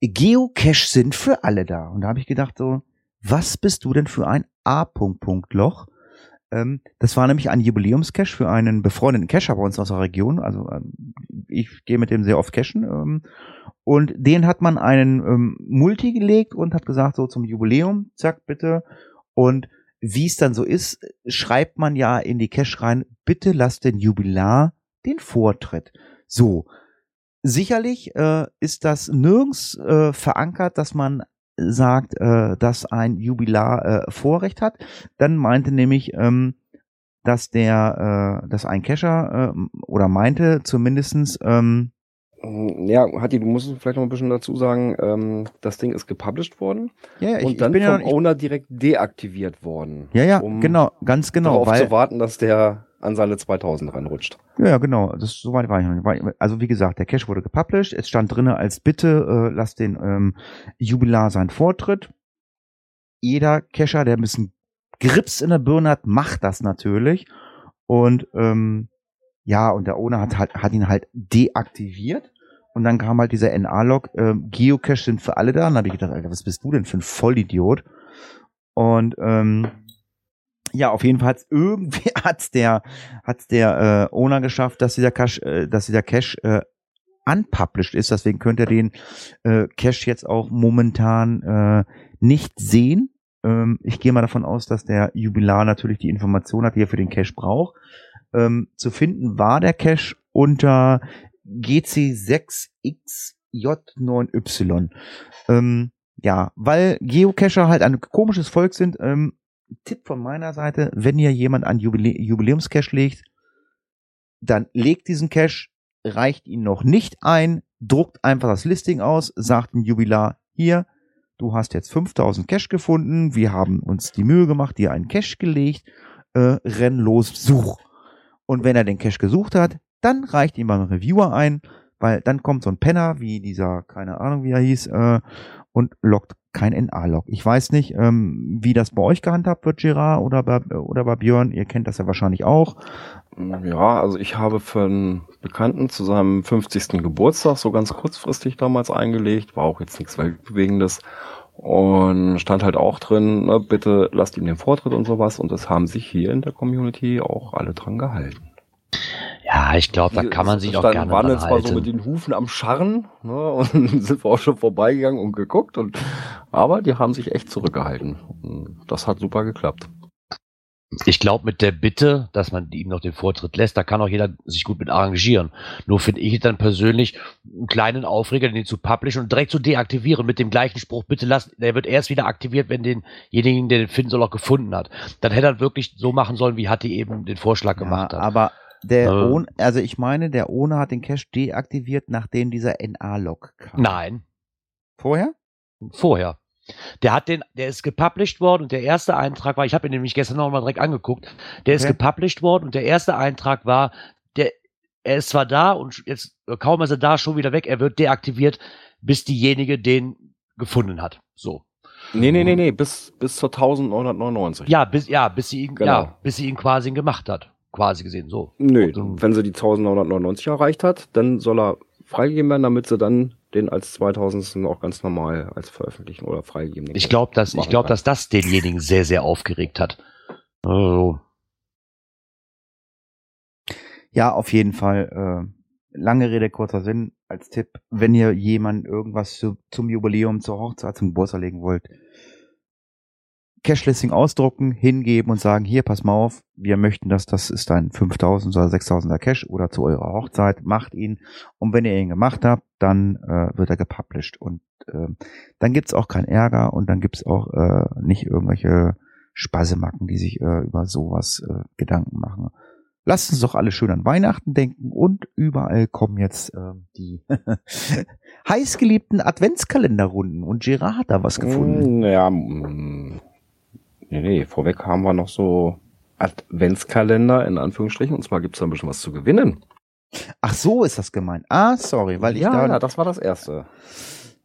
Geocache sind für alle da. Und da habe ich gedacht so, was bist du denn für ein A-Punkt-Punkt-Loch? Ähm, das war nämlich ein Jubiläumscache für einen befreundeten Cacher bei uns aus der Region. Also ähm, ich gehe mit dem sehr oft cachen. Ähm, und den hat man einen ähm, Multi gelegt und hat gesagt, so zum Jubiläum, zack, bitte. Und wie es dann so ist, schreibt man ja in die Cache rein, bitte lasst den Jubilar den Vortritt. So. Sicherlich äh, ist das nirgends äh, verankert, dass man sagt, äh, dass ein Jubilar äh, Vorrecht hat. Dann meinte nämlich, ähm, dass der, äh, dass ein Cacher äh, oder meinte zumindestens, ähm, Ja, Hatti, du musst vielleicht noch ein bisschen dazu sagen, ähm, das Ding ist gepublished worden ja, ich, und dann ich bin ja, vom ich, Owner direkt deaktiviert worden. ja, ja, um genau, ganz genau, darauf weil zu warten, dass der an seine 2000 ranrutscht. Ja, genau. Das soweit war ich noch nicht. Also wie gesagt, der Cache wurde gepublished. Es stand drinne als Bitte, äh, lass den ähm, Jubilar seinen Vortritt. Jeder Cacher, der ein bisschen Grips in der Birne hat, macht das natürlich. Und ähm, ja, und der Owner hat halt hat ihn halt deaktiviert. Und dann kam halt dieser NA-Log, ähm, Geocache sind für alle da. Und dann habe ich gedacht, Alter, was bist du denn für ein Vollidiot? Und ähm, Ja, auf jeden Fall hat's *laughs* irgendwie hat's der hat's der äh, Owner geschafft, dass dieser Cache, äh, dass dieser Cache äh, unpublished ist. Deswegen könnt ihr den äh, Cache jetzt auch momentan äh, nicht sehen. Ähm, ich gehe mal davon aus, dass der Jubilar natürlich die Information hat, die er für den Cache braucht. Ähm, zu finden war der Cache unter GC6XJ9Y. Ähm, ja, weil Geocacher halt ein komisches Volk sind. Ähm, Tipp von meiner Seite, wenn ihr jemand an Jubilä Jubiläumscache legt, dann legt diesen Cache, reicht ihn noch nicht ein, druckt einfach das Listing aus, sagt dem Jubilar, hier, du hast jetzt 5000 Cache gefunden, wir haben uns die Mühe gemacht, dir einen Cache gelegt, äh, renn los, such. Und wenn er den Cache gesucht hat, dann reicht ihm beim Reviewer ein, weil dann kommt so ein Penner, wie dieser, keine Ahnung wie er hieß, äh, und lockt kein NA-Log. Ich weiß nicht, ähm, wie das bei euch gehandhabt wird, Gerard oder bei, oder bei Björn. Ihr kennt das ja wahrscheinlich auch. Ja, also ich habe für einen Bekannten zu seinem 50. Geburtstag so ganz kurzfristig damals eingelegt, war auch jetzt nichts Weltbewegendes und stand halt auch drin, ne, bitte lasst ihm den Vortritt und sowas und das haben sich hier in der Community auch alle dran gehalten. Ja, ich glaube, da kann man sich auch dann gerne waren wir zwar so mit den Hufen am Scharren ne, *laughs* und sind wir auch schon vorbeigegangen und geguckt und aber die haben sich echt zurückgehalten. Das hat super geklappt. Ich glaube, mit der Bitte, dass man ihm noch den Vortritt lässt, da kann auch jeder sich gut mit arrangieren. Nur finde ich dann persönlich einen kleinen Aufreger, den zu publishen und direkt zu deaktivieren mit dem gleichen Spruch, bitte lassen, der wird erst wieder aktiviert, wenn denjenigen, der den finden soll, auch gefunden hat. Dann hätte er wirklich so machen sollen, wie Hattie eben den Vorschlag gemacht hat. Aber der Äh. Owner, also ich meine, der Owner hat den Cache deaktiviert, nachdem dieser NA-Log kam. Nein, Vorher? vorher. Der hat den, der ist gepublished worden und der erste Eintrag war, ich habe ihn nämlich gestern noch mal direkt angeguckt, der ist Okay. gepublished worden und der erste Eintrag war, der, er ist zwar da und jetzt kaum ist er da, schon wieder weg, er wird deaktiviert, bis diejenige den gefunden hat. So. Nee, nee, nee, nee, bis, bis zur 1999. Ja, bis, ja, bis sie ihn, Genau. ja, bis sie ihn quasi gemacht hat. Quasi gesehen, so. Nö, wenn sie die 1999 erreicht hat, dann soll er freigegeben werden, damit sie dann den als 2000. auch ganz normal als veröffentlichen oder freigegeben. Ich glaube, dass, ich glaube, dass das denjenigen sehr, sehr aufgeregt hat. Also, Ja, auf jeden Fall. Äh, lange Rede, kurzer Sinn. Als Tipp, wenn ihr jemand irgendwas zu, zum Jubiläum, zur Hochzeit, zum Geburtstag legen wollt, Cash-Listing ausdrucken, hingeben und sagen, hier, pass mal auf, wir möchten das, das ist ein 5000 oder 6000er Cash oder zu eurer Hochzeit, macht ihn. Und wenn ihr ihn gemacht habt, dann äh, wird er gepublished. Und äh, dann gibt's auch keinen Ärger und dann gibt's auch äh, nicht irgendwelche Spasemacken, die sich äh, über sowas äh, Gedanken machen. Lasst uns doch alle schön an Weihnachten denken und überall kommen jetzt ähm, die *laughs* heißgeliebten Adventskalenderrunden und Gerard hat da was gefunden. Mm, Ja, mm, nee, nee, vorweg haben wir noch so Adventskalender in Anführungsstrichen und zwar gibt's da ein bisschen was zu gewinnen. Ach so ist das gemeint. Ah, sorry, weil ich ja, da ja, das war das erste.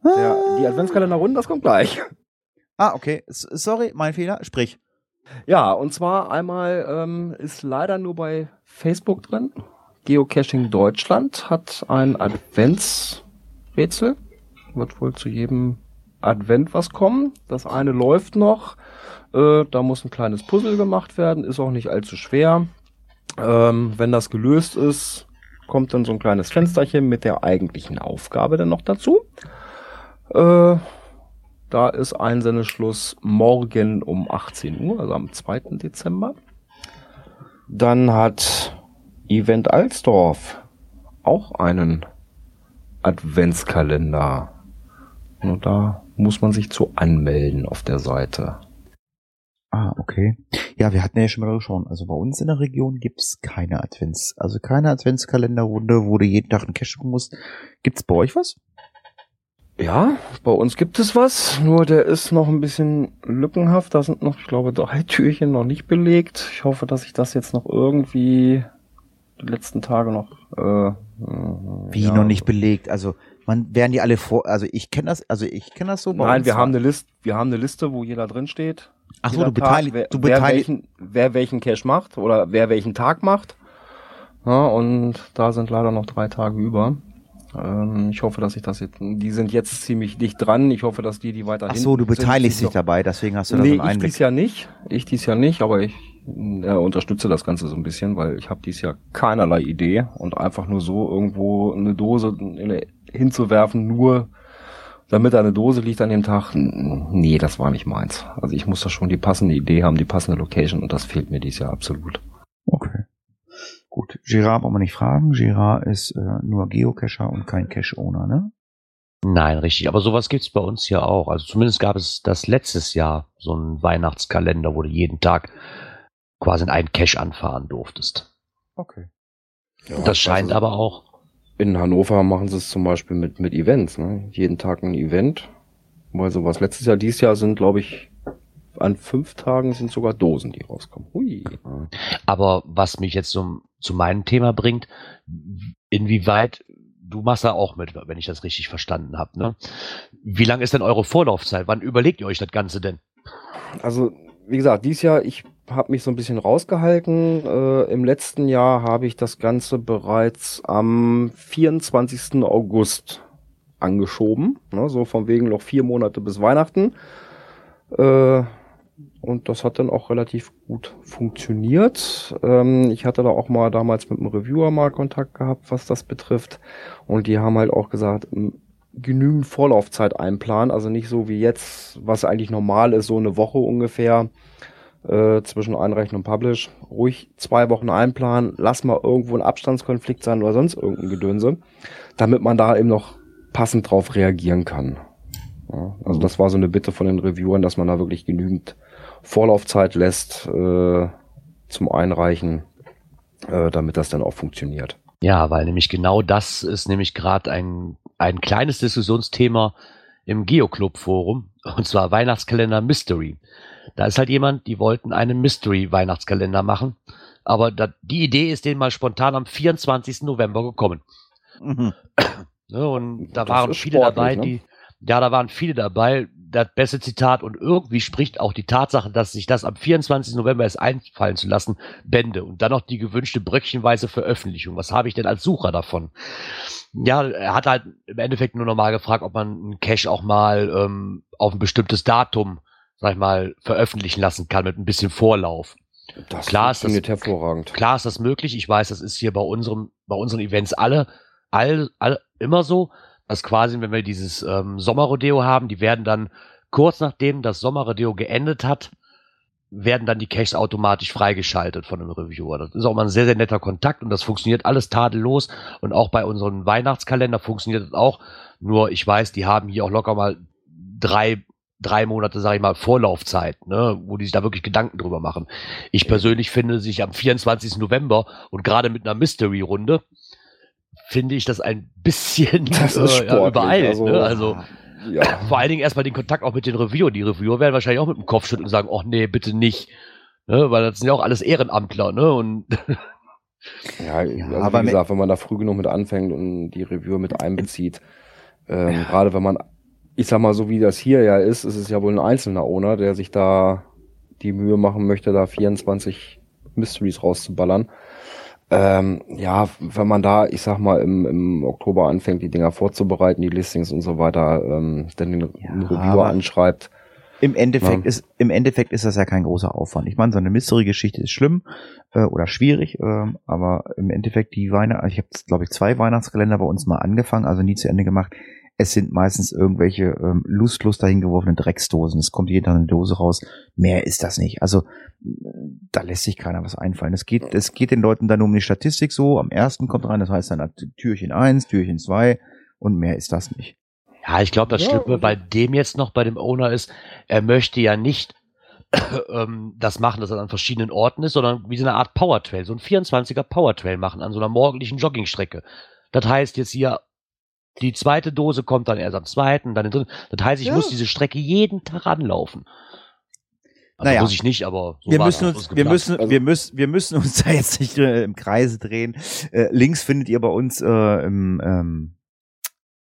Der, die Adventskalenderrunden, das kommt gleich. Ah, okay, sorry, mein Fehler. Sprich. Ja, und zwar einmal ähm, ist leider nur bei Facebook drin. Geocaching Deutschland hat ein Adventsrätsel. Wird wohl zu jedem Advent was kommen. Das eine läuft noch. Äh, da muss ein kleines Puzzle gemacht werden. Ist auch nicht allzu schwer. Ähm, wenn das gelöst ist, kommt dann so ein kleines Fensterchen mit der eigentlichen Aufgabe dann noch dazu. Äh, da ist Einsendeschluss morgen um 18 Uhr, also am 2. Dezember. Dann hat Event Alsdorf auch einen Adventskalender. Und da muss man sich zu anmelden auf der Seite. Ah, okay. Ja, wir hatten ja schon mal geschaut. Also bei uns in der Region gibt's keine Advents, also keine Adventskalenderrunde, wo du jeden Tag einen Cash gucken musst. Gibt's bei euch was? Ja, bei uns gibt es was, nur der ist noch ein bisschen lückenhaft. Da sind noch, ich glaube, drei *laughs* Türchen noch nicht belegt. Ich hoffe, dass ich das jetzt noch irgendwie die letzten Tage noch. Äh, Wie ja. noch nicht belegt. Also man werden die alle vor. Also ich kenne das. Also ich kenne das so. Nein, wir haben eine Liste. Wir haben eine Liste, wo jeder drin steht. Ach so, du beteiligst. wer, Du wer beteiligst. welchen, wer welchen Cash macht oder wer welchen Tag macht. Ja, und da sind leider noch drei Tage über. Ähm, ich hoffe, dass ich das jetzt. Die sind jetzt ziemlich dicht dran. Ich hoffe, dass die, die weiterhin. Ach so, du beteiligst dich dabei. Deswegen hast du da Nee, so einen ich Einblick. dies ja nicht. Ich dies ja nicht, aber ich äh, unterstütze das Ganze so ein bisschen, weil ich habe dies Jahr keinerlei Idee und einfach nur so irgendwo eine Dose hinzuwerfen, nur damit da eine Dose liegt an dem Tag, nee, das war nicht meins. Also ich muss da schon die passende Idee haben, die passende Location und das fehlt mir dieses Jahr absolut. Okay. Gut, Girard brauchen wir nicht fragen. Girard ist äh, nur Geocacher und kein Cache-Owner, ne? Nein, richtig. Aber sowas gibt's bei uns hier auch. Also zumindest gab es das letztes Jahr, so ein Weihnachtskalender, wo du jeden Tag quasi in einen Cache anfahren durftest. Okay. Ja, das scheint also aber auch. In Hannover machen sie es zum Beispiel mit, mit Events, ne? Jeden Tag ein Event. Weil sowas letztes Jahr, dieses Jahr sind, glaube ich, an fünf Tagen sind sogar Dosen, die rauskommen. Hui. Aber was mich jetzt zum, zu meinem Thema bringt, inwieweit, du machst da auch mit, wenn ich das richtig verstanden habe, ne? Wie lang ist denn eure Vorlaufzeit? Wann überlegt ihr euch das Ganze denn? Also, wie gesagt, dieses Jahr, ich habe mich so ein bisschen rausgehalten. Äh, Im letzten Jahr habe ich das Ganze bereits am 24. August angeschoben. Ne? So von wegen noch vier Monate bis Weihnachten. Äh, und das hat dann auch relativ gut funktioniert. Ähm, ich hatte da auch mal damals mit einem Reviewer mal Kontakt gehabt, was das betrifft. Und die haben halt auch gesagt, genügend Vorlaufzeit einplanen. Also nicht so wie jetzt, was eigentlich normal ist, so eine Woche ungefähr äh, zwischen Einreichen und Publish. Ruhig zwei Wochen einplanen. Lass mal irgendwo ein Abstandskonflikt sein oder sonst irgendein Gedönse, damit man da eben noch passend drauf reagieren kann. Ja, also das war so eine Bitte von den Reviewern, dass man da wirklich genügend Vorlaufzeit lässt äh, zum Einreichen, äh, damit das dann auch funktioniert. Ja, weil nämlich genau das ist nämlich gerade ein, ein kleines Diskussionsthema im Geoclub-Forum, und zwar Weihnachtskalender Mystery. Da ist halt jemand, die wollten einen Mystery-Weihnachtskalender machen, aber da, die Idee ist denen mal spontan am 24. November gekommen. Mhm. Ne, und da Das waren ist viele dabei, ne? die, ja, da waren viele dabei. Das beste Zitat und irgendwie spricht auch die Tatsache, dass sich das am 24. November erst einfallen zu lassen, Bände und dann noch die gewünschte bröckchenweise Veröffentlichung. Was habe ich denn als Sucher davon? Ja, er hat halt im Endeffekt nur nochmal gefragt, ob man einen Cache auch mal ähm, auf ein bestimmtes Datum, sag ich mal, veröffentlichen lassen kann mit ein bisschen Vorlauf. Das Klar ist das- hervorragend. Klar ist das möglich. Ich weiß, das ist hier bei unserem, bei unseren Events alle, all, all immer so, dass quasi, wenn wir dieses ähm, Sommerrodeo haben, die werden dann kurz nachdem das Sommerrodeo geendet hat, werden dann die Caches automatisch freigeschaltet von dem Reviewer. Das ist auch mal ein sehr, sehr netter Kontakt und das funktioniert alles tadellos. Und auch bei unserem Weihnachtskalender funktioniert das auch. Nur ich weiß, die haben hier auch locker mal drei, drei Monate, sage ich mal, Vorlaufzeit, ne, wo die sich da wirklich Gedanken drüber machen. Ich persönlich finde sich am 24. November und gerade mit einer Mystery-Runde finde ich das ein bisschen *laughs* Das ist äh, ja, übereilt. also- ne? also Ja. *clears throat* vor allen Dingen erstmal den Kontakt auch mit den Reviewer. Die Reviewer werden wahrscheinlich auch mit dem Kopf schütteln und sagen, ach nee, bitte nicht. Ne? Weil das sind ja auch alles Ehrenamtler, ne? Und *laughs* Ja, Ja, also aber wie gesagt, wenn man da früh genug mit anfängt und die Reviewer mit einbezieht, *clears throat* ähm, gerade wenn man, ich sag mal so wie das hier ja ist, ist es ja wohl ein einzelner Owner, der sich da die Mühe machen möchte, da 24 Mysteries rauszuballern. Ähm, ja, wenn man da, ich sag mal, im, im Oktober anfängt, die Dinger vorzubereiten, die Listings und so weiter, ähm, dann den, den Reviewer anschreibt, Im Endeffekt Ja. ist im Endeffekt ist das ja kein großer Aufwand. Ich meine, so eine Mystery-Geschichte ist schlimm äh, oder schwierig, ähm, aber im Endeffekt die Weihnachten, ich habe glaube ich zwei Weihnachtskalender bei uns mal angefangen, also nie zu Ende gemacht. Es sind meistens irgendwelche ähm, lustlos dahingeworfene Drecksdosen. Es kommt jeder eine Dose raus. Mehr ist das nicht. Also da lässt sich keiner was einfallen. Es geht, es geht den Leuten dann um die Statistik so. Am ersten kommt rein, das heißt dann Türchen eins, Türchen zwei und mehr ist das nicht. ja, ich glaube, das Ja, Schlimme bei dem jetzt noch, bei dem Owner ist, er möchte ja nicht *coughs* ähm, das machen, dass er an verschiedenen Orten ist, sondern wie so eine Art Powertrail, so ein 24er Powertrail machen an so einer morgendlichen Joggingstrecke. Das heißt jetzt hier, die zweite Dose kommt dann erst am zweiten, dann den dritten. Das heißt, ich Ja. muss diese Strecke jeden Tag anlaufen. Also Naja. muss ich nicht, aber so wir müssen uns, wir müssen, Also- wir müssen, wir müssen uns *laughs* da jetzt nicht äh, im Kreise drehen. Äh, Links findet ihr bei uns äh, im, ähm,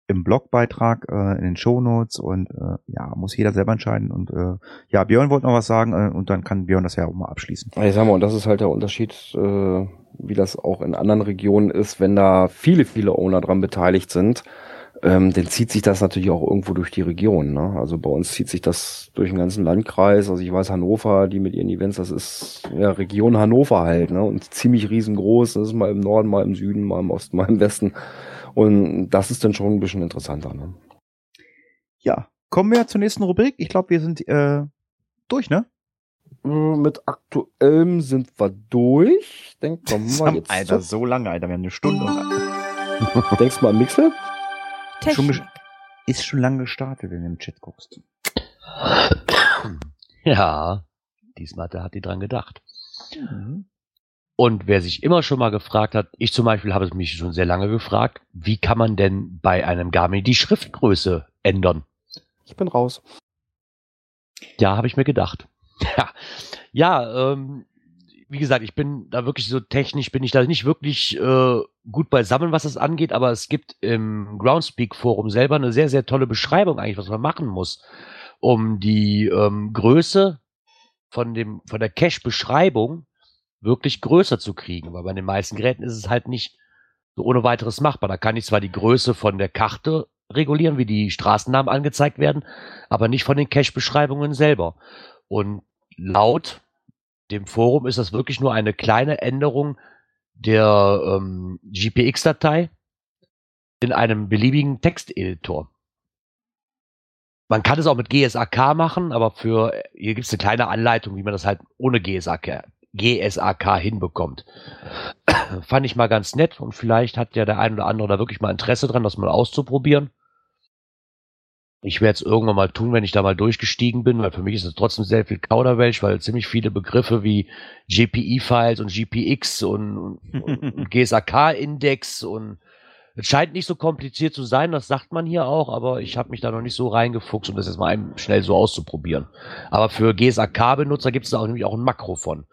im Blogbeitrag äh, in den Shownotes und äh, ja, muss jeder selber entscheiden. Und äh, ja, Björn wollte noch was sagen äh, und dann kann Björn das ja auch mal abschließen. Ja, Ich sag mal, und das ist halt der Unterschied, äh, wie das auch in anderen Regionen ist, wenn da viele, viele Owner dran beteiligt sind, ähm, dann zieht sich das natürlich auch irgendwo durch die Region. Ne? Also bei uns zieht sich das durch den ganzen Landkreis. Also ich weiß, Hannover, die mit ihren Events, das ist ja Region Hannover halt, ne? Und ziemlich riesengroß. Das ist mal im Norden, mal im Süden, mal im Osten, mal im Westen. Und das ist dann schon ein bisschen interessanter. Ne? Ja, kommen wir zur nächsten Rubrik. Ich glaube, wir sind äh, durch, ne? Äh, Mit aktuellem sind wir durch. Denk *laughs* mal Sam, jetzt. Alter, so lange, Alter. Wir haben eine Stunde. Und *laughs* Denkst du mal an Mixel? Technik. ist schon lange gestartet, wenn du im Chat guckst. *coughs* Ja, diesmal hat er hat die dran gedacht. Mhm. Und wer sich immer schon mal gefragt hat, ich zum Beispiel habe es mich schon sehr lange gefragt, wie kann man denn bei einem Garmin die Schriftgröße ändern? Ich bin raus. Ja, habe ich mir gedacht. Ja, ja ähm, wie gesagt, ich bin da wirklich so technisch, bin ich da nicht wirklich äh, gut beisammen, was das angeht, aber es gibt im Groundspeak-Forum selber eine sehr, sehr tolle Beschreibung eigentlich, was man machen muss, um die ähm, Größe von, dem, von der Cache-Beschreibung wirklich größer zu kriegen, weil bei den meisten Geräten ist es halt nicht so ohne weiteres machbar. Da kann ich zwar die Größe von der Karte regulieren, wie die Straßennamen angezeigt werden, aber nicht von den Cache-Beschreibungen selber. Und laut dem Forum ist das wirklich nur eine kleine Änderung der ähm, GPX-Datei in einem beliebigen Texteditor. Man kann es auch mit GSAK machen, aber für hier gibt es eine kleine Anleitung, wie man das halt ohne GSAK, GSAK hinbekommt. Fand ich mal ganz nett und vielleicht hat ja der ein oder andere da wirklich mal Interesse dran, das mal auszuprobieren. Ich werde es irgendwann mal tun, wenn ich da mal durchgestiegen bin, weil für mich ist es trotzdem sehr viel Kauderwelsch, weil ziemlich viele Begriffe wie GPI-Files und GPX und, und, und *laughs* GSAK-Index und es scheint nicht so kompliziert zu sein, das sagt man hier auch, aber ich habe mich da noch nicht so reingefuchst, um das jetzt mal einem schnell so auszuprobieren. Aber für GSAK-Benutzer gibt es da auch nämlich auch ein Makro von.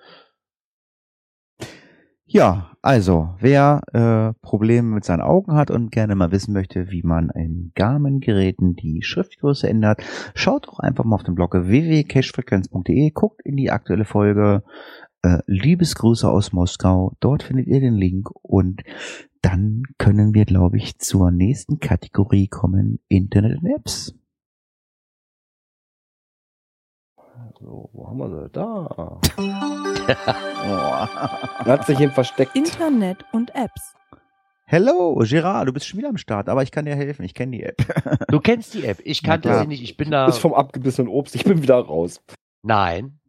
Ja, also, wer äh, Probleme mit seinen Augen hat und gerne mal wissen möchte, wie man in Garmin-Geräten die Schriftgröße ändert, schaut doch einfach mal auf dem Blog www.cachefrequenz.de, guckt in die aktuelle Folge äh, Liebesgrüße aus Moskau. Dort findet ihr den Link und dann können wir, glaube ich, zur nächsten Kategorie kommen, Internet und Apps. So, wo haben wir sie? Da. *laughs* Oh. Er *laughs* hat sich eben versteckt. Internet und Apps. Hello, Gerard, du bist schon wieder am Start, aber ich kann dir helfen, ich kenne die App. Du kennst die App, ich *laughs* kannte sie nicht, ich bin da. Ist vom abgebissenen Obst. Ich bin wieder raus. Nein.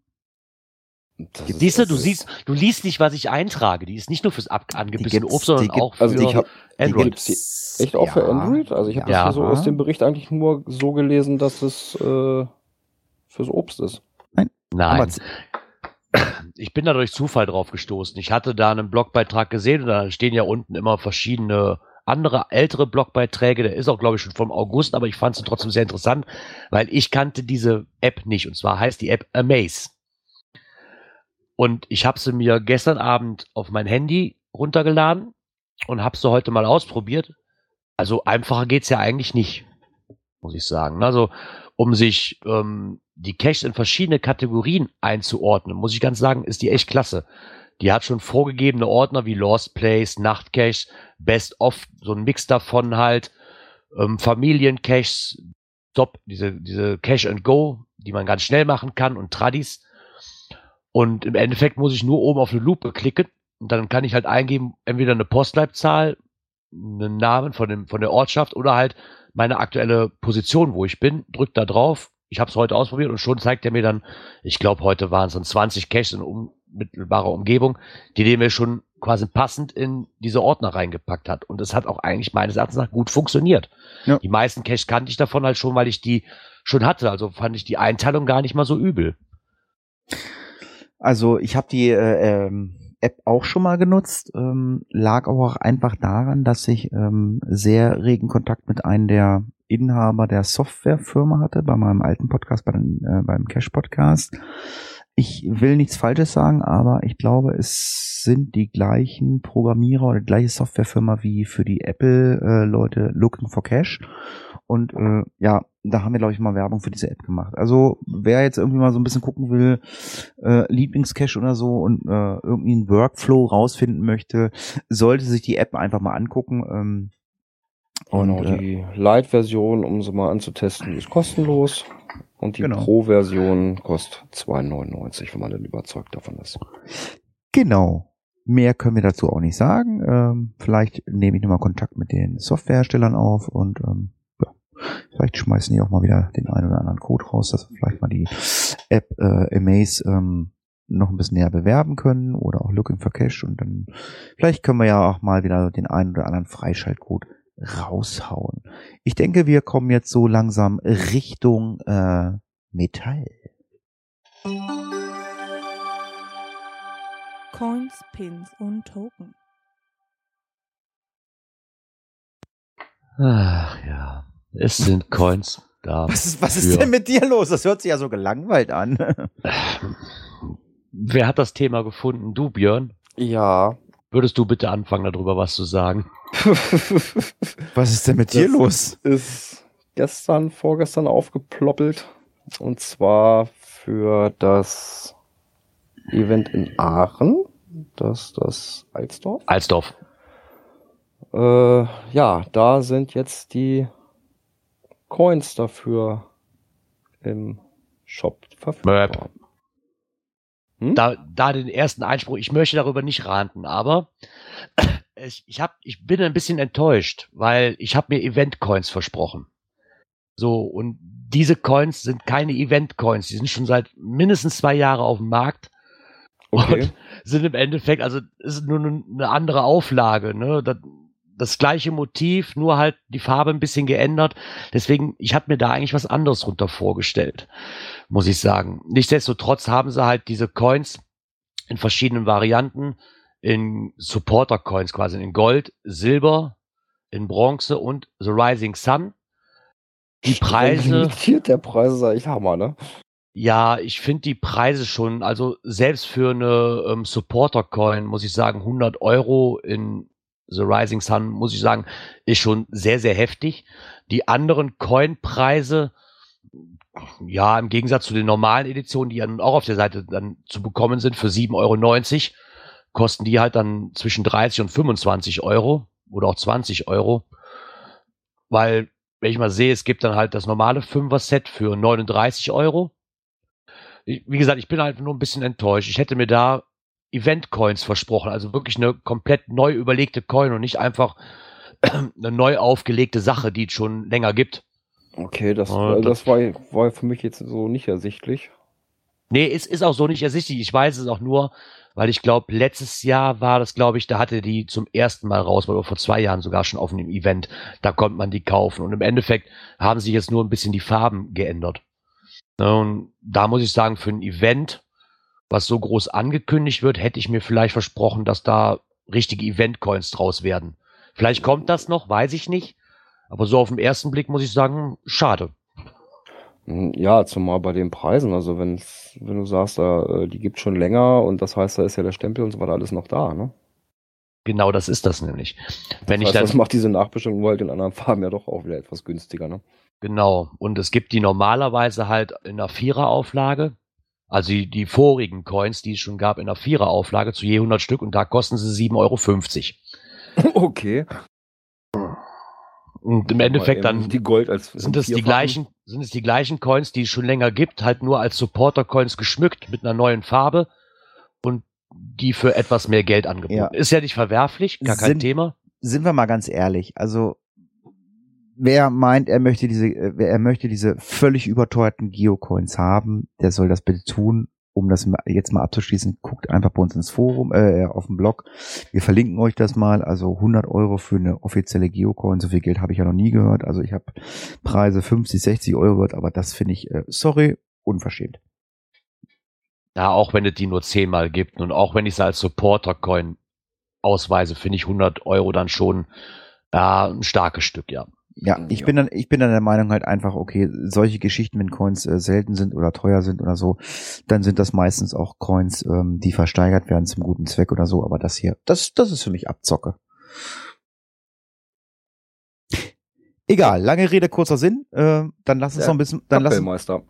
Das ist- Siehst du, das du ist- siehst, du liest nicht, was ich eintrage. Die ist nicht nur fürs angebissene Obst, sondern die gibt- auch für Also ich habe Android. gibt's die echt auch für Android? Also ich habe Ja. das hier so aus dem Bericht eigentlich nur so gelesen, dass es äh, fürs Obst ist. Nein. Aber Ich bin da durch Zufall drauf gestoßen. Ich hatte da einen Blogbeitrag gesehen und da stehen ja unten immer verschiedene andere ältere Blogbeiträge. Der ist auch, glaube ich, schon vom August, aber ich fand es trotzdem sehr interessant, weil ich kannte diese App nicht. Und zwar heißt die App Amaze. Und ich habe sie mir gestern Abend auf mein Handy runtergeladen und habe sie heute mal ausprobiert. Also einfacher geht's ja eigentlich nicht, muss ich sagen. Also um sich ähm, die Caches in verschiedene Kategorien einzuordnen, muss ich ganz sagen, ist die echt klasse. Die hat schon vorgegebene Ordner wie Lost Place, Nachtcaches, Best of, so ein Mix davon halt, ähm, Familiencaches, Stop, diese, diese Cache and Go, die man ganz schnell machen kann und Tradis. Und im Endeffekt muss ich nur oben auf eine Lupe klicken und dann kann ich halt eingeben, entweder eine Postleitzahl, einen Namen von, dem, von der Ortschaft oder halt meine aktuelle Position, wo ich bin, drück da drauf. Ich habe es heute ausprobiert und schon zeigt er mir dann, ich glaube, heute waren es dann 20 Caches in unmittelbarer Umgebung, die der mir schon quasi passend in diese Ordner reingepackt hat. Und es hat auch eigentlich meines Erachtens nach gut funktioniert. Ja. Die meisten Caches kannte ich davon halt schon, weil ich die schon hatte. Also fand ich die Einteilung gar nicht mal so übel. Also ich habe die äh, ähm, App auch schon mal genutzt, ähm, lag aber auch einfach daran, dass ich ähm, sehr regen Kontakt mit einem der Inhaber der Softwarefirma hatte, bei meinem alten Podcast, bei den, äh, beim Cash-Podcast. Ich will nichts Falsches sagen, aber ich glaube, es sind die gleichen Programmierer oder die gleiche Softwarefirma wie für die Apple-Leute Looking for Cash. Und äh, ja, da haben wir, glaube ich, mal Werbung für diese App gemacht. Also wer jetzt irgendwie mal so ein bisschen gucken will, äh, Lieblingscache oder so und äh, irgendwie einen Workflow rausfinden möchte, sollte sich die App einfach mal angucken. Ähm, Genau, Und, äh, die Light-Version, um sie mal anzutesten, ist kostenlos. Und die Genau. Pro-Version kostet 2,99, wenn man dann überzeugt davon ist. Genau. Mehr können wir dazu auch nicht sagen. Ähm, vielleicht nehme ich nochmal Kontakt mit den Softwareherstellern auf und ähm, ja, vielleicht schmeißen die auch mal wieder den einen oder anderen Code raus, dass wir vielleicht mal die App äh, Amaze ähm, noch ein bisschen näher bewerben können oder auch Looking for Cash und dann vielleicht können wir ja auch mal wieder den einen oder anderen Freischaltcode raushauen. Ich denke, wir kommen jetzt so langsam Richtung äh, Metall. Coins, Pins und Token. Ach ja, es sind *laughs* Coins da. Was ist, was ist denn mit dir los? Das hört sich ja so gelangweilt an. Wer hat das Thema gefunden? Du, Björn? Ja. Würdest du bitte anfangen, darüber was zu sagen? *laughs* Was ist denn mit dir Das los? Ist gestern, vorgestern aufgeploppelt. Und zwar für das Event in Aachen. Das, das Alsdorf. Alsdorf. Äh, ja, da sind jetzt die Coins dafür im Shop verfügbar. Hm? Da, da den ersten Einspruch, ich möchte darüber nicht ranten, aber *clears throat* ich, ich, hab, ich bin ein bisschen enttäuscht, weil ich habe mir Event-Coins versprochen. So, und diese Coins sind keine Event-Coins, die sind schon seit mindestens zwei Jahren auf dem Markt. Okay. Und *laughs* sind im Endeffekt, also es ist nur eine andere Auflage, ne? Das, das gleiche Motiv, nur halt die Farbe ein bisschen geändert. Deswegen, ich hatte mir da eigentlich was anderes drunter vorgestellt, muss ich sagen. Nichtsdestotrotz haben sie halt diese Coins in verschiedenen Varianten, in Supporter-Coins quasi, in Gold, Silber, in Bronze und The Rising Sun. Die Preise. Limitiert der Preis ist eigentlich Hammer, ne? Ja, ich finde die Preise schon, also selbst für eine ähm, Supporter-Coin muss ich sagen, 100 Euro in The Rising Sun, muss ich sagen, ist schon sehr, sehr heftig. Die anderen Coin-Preise, ja, im Gegensatz zu den normalen Editionen, die ja nun auch auf der Seite dann zu bekommen sind, für 7,90 Euro, kosten die halt dann zwischen 30 und 25 Euro oder auch 20 Euro. Weil, wenn ich mal sehe, es gibt dann halt das normale 5er-Set für 39 Euro wie gesagt, ich bin halt nur ein bisschen enttäuscht. Ich hätte mir da Event-Coins versprochen, also wirklich eine komplett neu überlegte Coin und nicht einfach *clears throat* eine neu aufgelegte Sache, die es schon länger gibt. Okay, das, äh, das- das war, war für mich jetzt so nicht ersichtlich. Nee, es ist auch so nicht ersichtlich. Ich weiß es auch nur, weil ich glaube, letztes Jahr war das, glaube ich, da hatte die zum ersten Mal raus, oder vor zwei Jahren sogar schon auf einem Event. Da konnte man die kaufen. Und im Endeffekt haben sich jetzt nur ein bisschen die Farben geändert. Ne, Und da muss ich sagen, für ein Event, was so groß angekündigt wird, hätte ich mir vielleicht versprochen, dass da richtige Event-Coins draus werden. Vielleicht kommt das noch, weiß ich nicht. Aber so auf den ersten Blick muss ich sagen, schade. Hm, Ja, zumal bei den Preisen, also wenn, wenn du sagst, äh, die gibt schon länger und das heißt, da ist ja der Stempel und so weiter alles noch da, ne? Genau das ist das nämlich. Wenn das ich heißt, dann das macht diese Nachbestimmung halt in anderen Farben ja doch auch wieder etwas günstiger, ne? Genau. Und es gibt die normalerweise halt in einer Viererauflage. Also die, die vorigen Coins, die es schon gab, in einer Viererauflage zu je 100 Stück und da kosten sie 7,50 Euro. *laughs* Okay. Und im Endeffekt dann sind es die gleichen, sind es die gleichen Coins, die es schon länger gibt, halt nur als Supporter-Coins geschmückt mit einer neuen Farbe und die für etwas mehr Geld angeboten. Ja. Ist ja nicht verwerflich, gar kein Sind- Thema. Sind wir mal ganz ehrlich. Also, wer meint, er möchte diese, äh, er möchte diese völlig überteuerten Geocoins haben, der soll das bitte tun. Um das jetzt mal abzuschließen, guckt einfach bei uns ins Forum, äh, auf dem Blog. Wir verlinken euch das mal. Also 100 Euro für eine offizielle Geocoin. So viel Geld habe ich ja noch nie gehört. Also ich habe Preise 50, 60 Euro gehört, aber das finde ich, äh, sorry, unverschämt. Ja, auch wenn es die nur zehnmal gibt und auch wenn ich sie als Supporter-Coin ausweise, finde ich 100 Euro dann schon ja, ein starkes Stück, ja. Ja, ich bin dann, ich bin dann der Meinung halt einfach, okay, solche Geschichten, wenn Coins äh, selten sind oder teuer sind oder so, dann sind das meistens auch Coins, ähm, die versteigert werden zum guten Zweck oder so. Aber das hier, das, das ist für mich Abzocke. Egal, lange Rede, kurzer Sinn. Äh, dann lass uns noch ein bisschen, dann lass, Kapellmeister.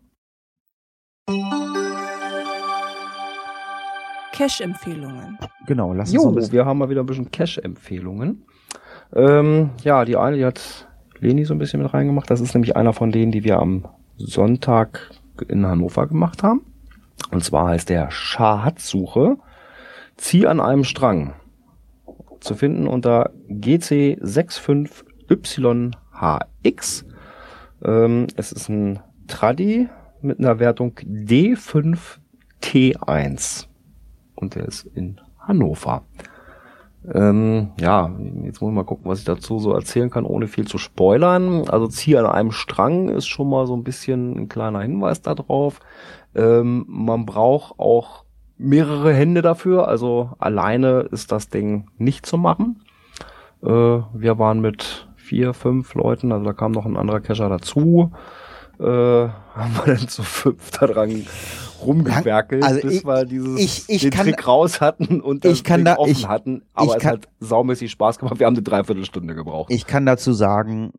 Cash-Empfehlungen. genau, lass uns noch ein Jo, bisschen. wir haben mal wieder ein bisschen Cash-Empfehlungen. Ähm, ja, die eine, die hat Leni so ein bisschen mit reingemacht. Das ist nämlich einer von denen, die wir am Sonntag in Hannover gemacht haben. Und zwar heißt der Schahatzsuche. Zieh an einem Strang. Zu finden unter GC65YHX. Ähm, es ist ein Tradi mit einer Wertung D5T1. Und der ist in Hannover. Ähm, ja, jetzt muss ich mal gucken, was ich dazu so erzählen kann, ohne viel zu spoilern. Also Zieh an einem Strang ist schon mal so ein bisschen ein kleiner Hinweis darauf. Ähm, man braucht auch mehrere Hände dafür, also alleine ist das Ding nicht zu machen. Äh, wir waren mit vier, fünf Leuten, also da kam noch ein anderer Cacher dazu. Äh, *laughs* haben wir dann zu fünf da dran rumgewerkelt, Also bis ich- wir dieses ich- ich den kann- Trick raus hatten und das ich kann Ding da- offen ich- hatten. Aber ich es kann- hat saumäßig Spaß gemacht. Wir haben eine Dreiviertelstunde gebraucht. Ich kann dazu sagen,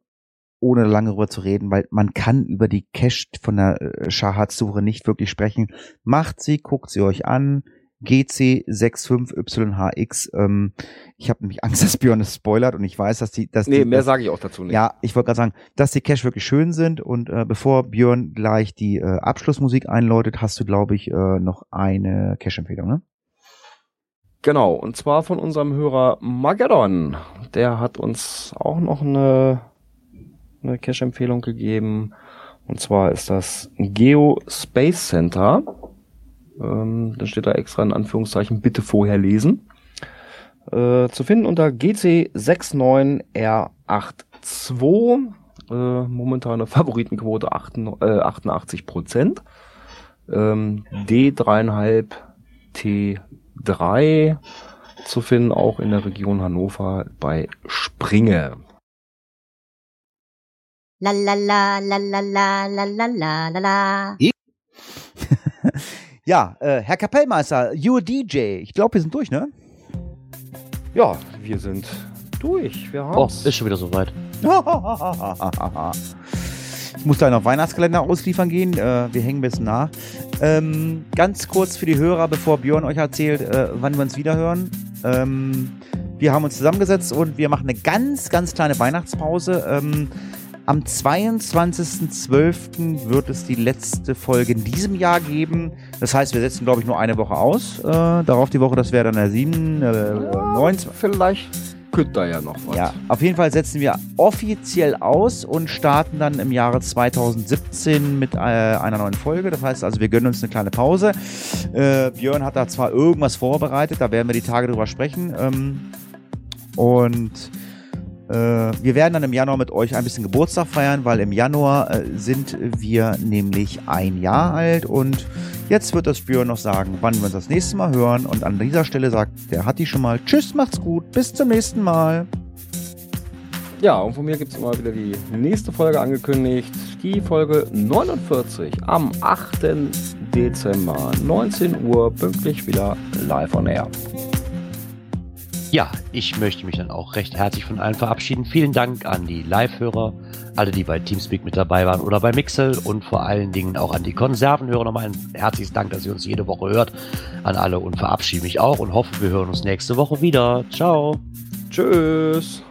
ohne lange darüber zu reden, weil man kann über die Cache von der äh, Shahat-Suche nicht wirklich sprechen. Macht sie, guckt sie euch an. GC65YHX. Ähm, ich habe nämlich Angst, *laughs* dass Björn es spoilert und ich weiß, dass die, dass nee, die, mehr sage ich auch dazu nicht. ja, ich wollte gerade sagen, dass die Cache wirklich schön sind und äh, bevor Björn gleich die äh, Abschlussmusik einläutet, hast du, glaube ich, äh, noch eine Cache-Empfehlung, ne? Genau, und zwar von unserem Hörer Mageddon. Der hat uns auch noch eine, eine Cache-Empfehlung gegeben. Und zwar ist das Geo Space Center. Ähm, da steht da extra in Anführungszeichen, bitte vorher lesen. Äh, zu finden unter GC69R82. Äh, momentane Favoritenquote 88, äh, 88 Prozent. Ähm, D3,5 T3 zu finden, auch in der Region Hannover bei Springe. La la la la la la la la la la. Ja, äh, Herr Kapellmeister, you DJ. Ich glaube, wir sind durch, ne? Ja, wir sind durch. Wir Oh, ist schon wieder soweit. Ich *laughs* muss gleich noch Weihnachtskalender ausliefern gehen. Äh, wir hängen ein bisschen nach. Ähm, ganz kurz für die Hörer, bevor Björn euch erzählt, äh, wann wir uns wiederhören. Ähm, wir haben uns zusammengesetzt und wir machen eine ganz, ganz kleine Weihnachtspause. Ähm, am 22.12. wird es die letzte Folge in diesem Jahr geben. Das heißt, wir setzen, glaube ich, nur eine Woche aus. Äh, darauf die Woche, das wäre dann der 7., äh, 19. Vielleicht könnte da ja noch was. Ja, auf jeden Fall setzen wir offiziell aus und starten dann im Jahre 2017 mit äh, einer neuen Folge. Das heißt also, wir gönnen uns eine kleine Pause. Äh, Björn hat da zwar irgendwas vorbereitet, da werden wir die Tage drüber sprechen. Ähm, und wir werden dann im Januar mit euch ein bisschen Geburtstag feiern, weil im Januar äh, sind wir nämlich ein Jahr alt und jetzt wird das Björn noch sagen, wann wir uns das nächste Mal hören. Und an dieser Stelle sagt der Hatti schon mal Tschüss, macht's gut, bis zum nächsten Mal. Ja, und von mir gibt's immer wieder die nächste Folge angekündigt. Die Folge 49 am 8. Dezember, 19 Uhr, pünktlich wieder live on air. Ja, ich möchte mich dann auch recht herzlich von allen verabschieden. Vielen Dank an die Live-Hörer, alle, die bei Teamspeak mit dabei waren oder bei Mixel und vor allen Dingen auch an die Konservenhörer nochmal ein herzliches Dank, dass ihr uns jede Woche hört. An alle und verabschiede mich auch und hoffe, wir hören uns nächste Woche wieder. Ciao. Tschüss.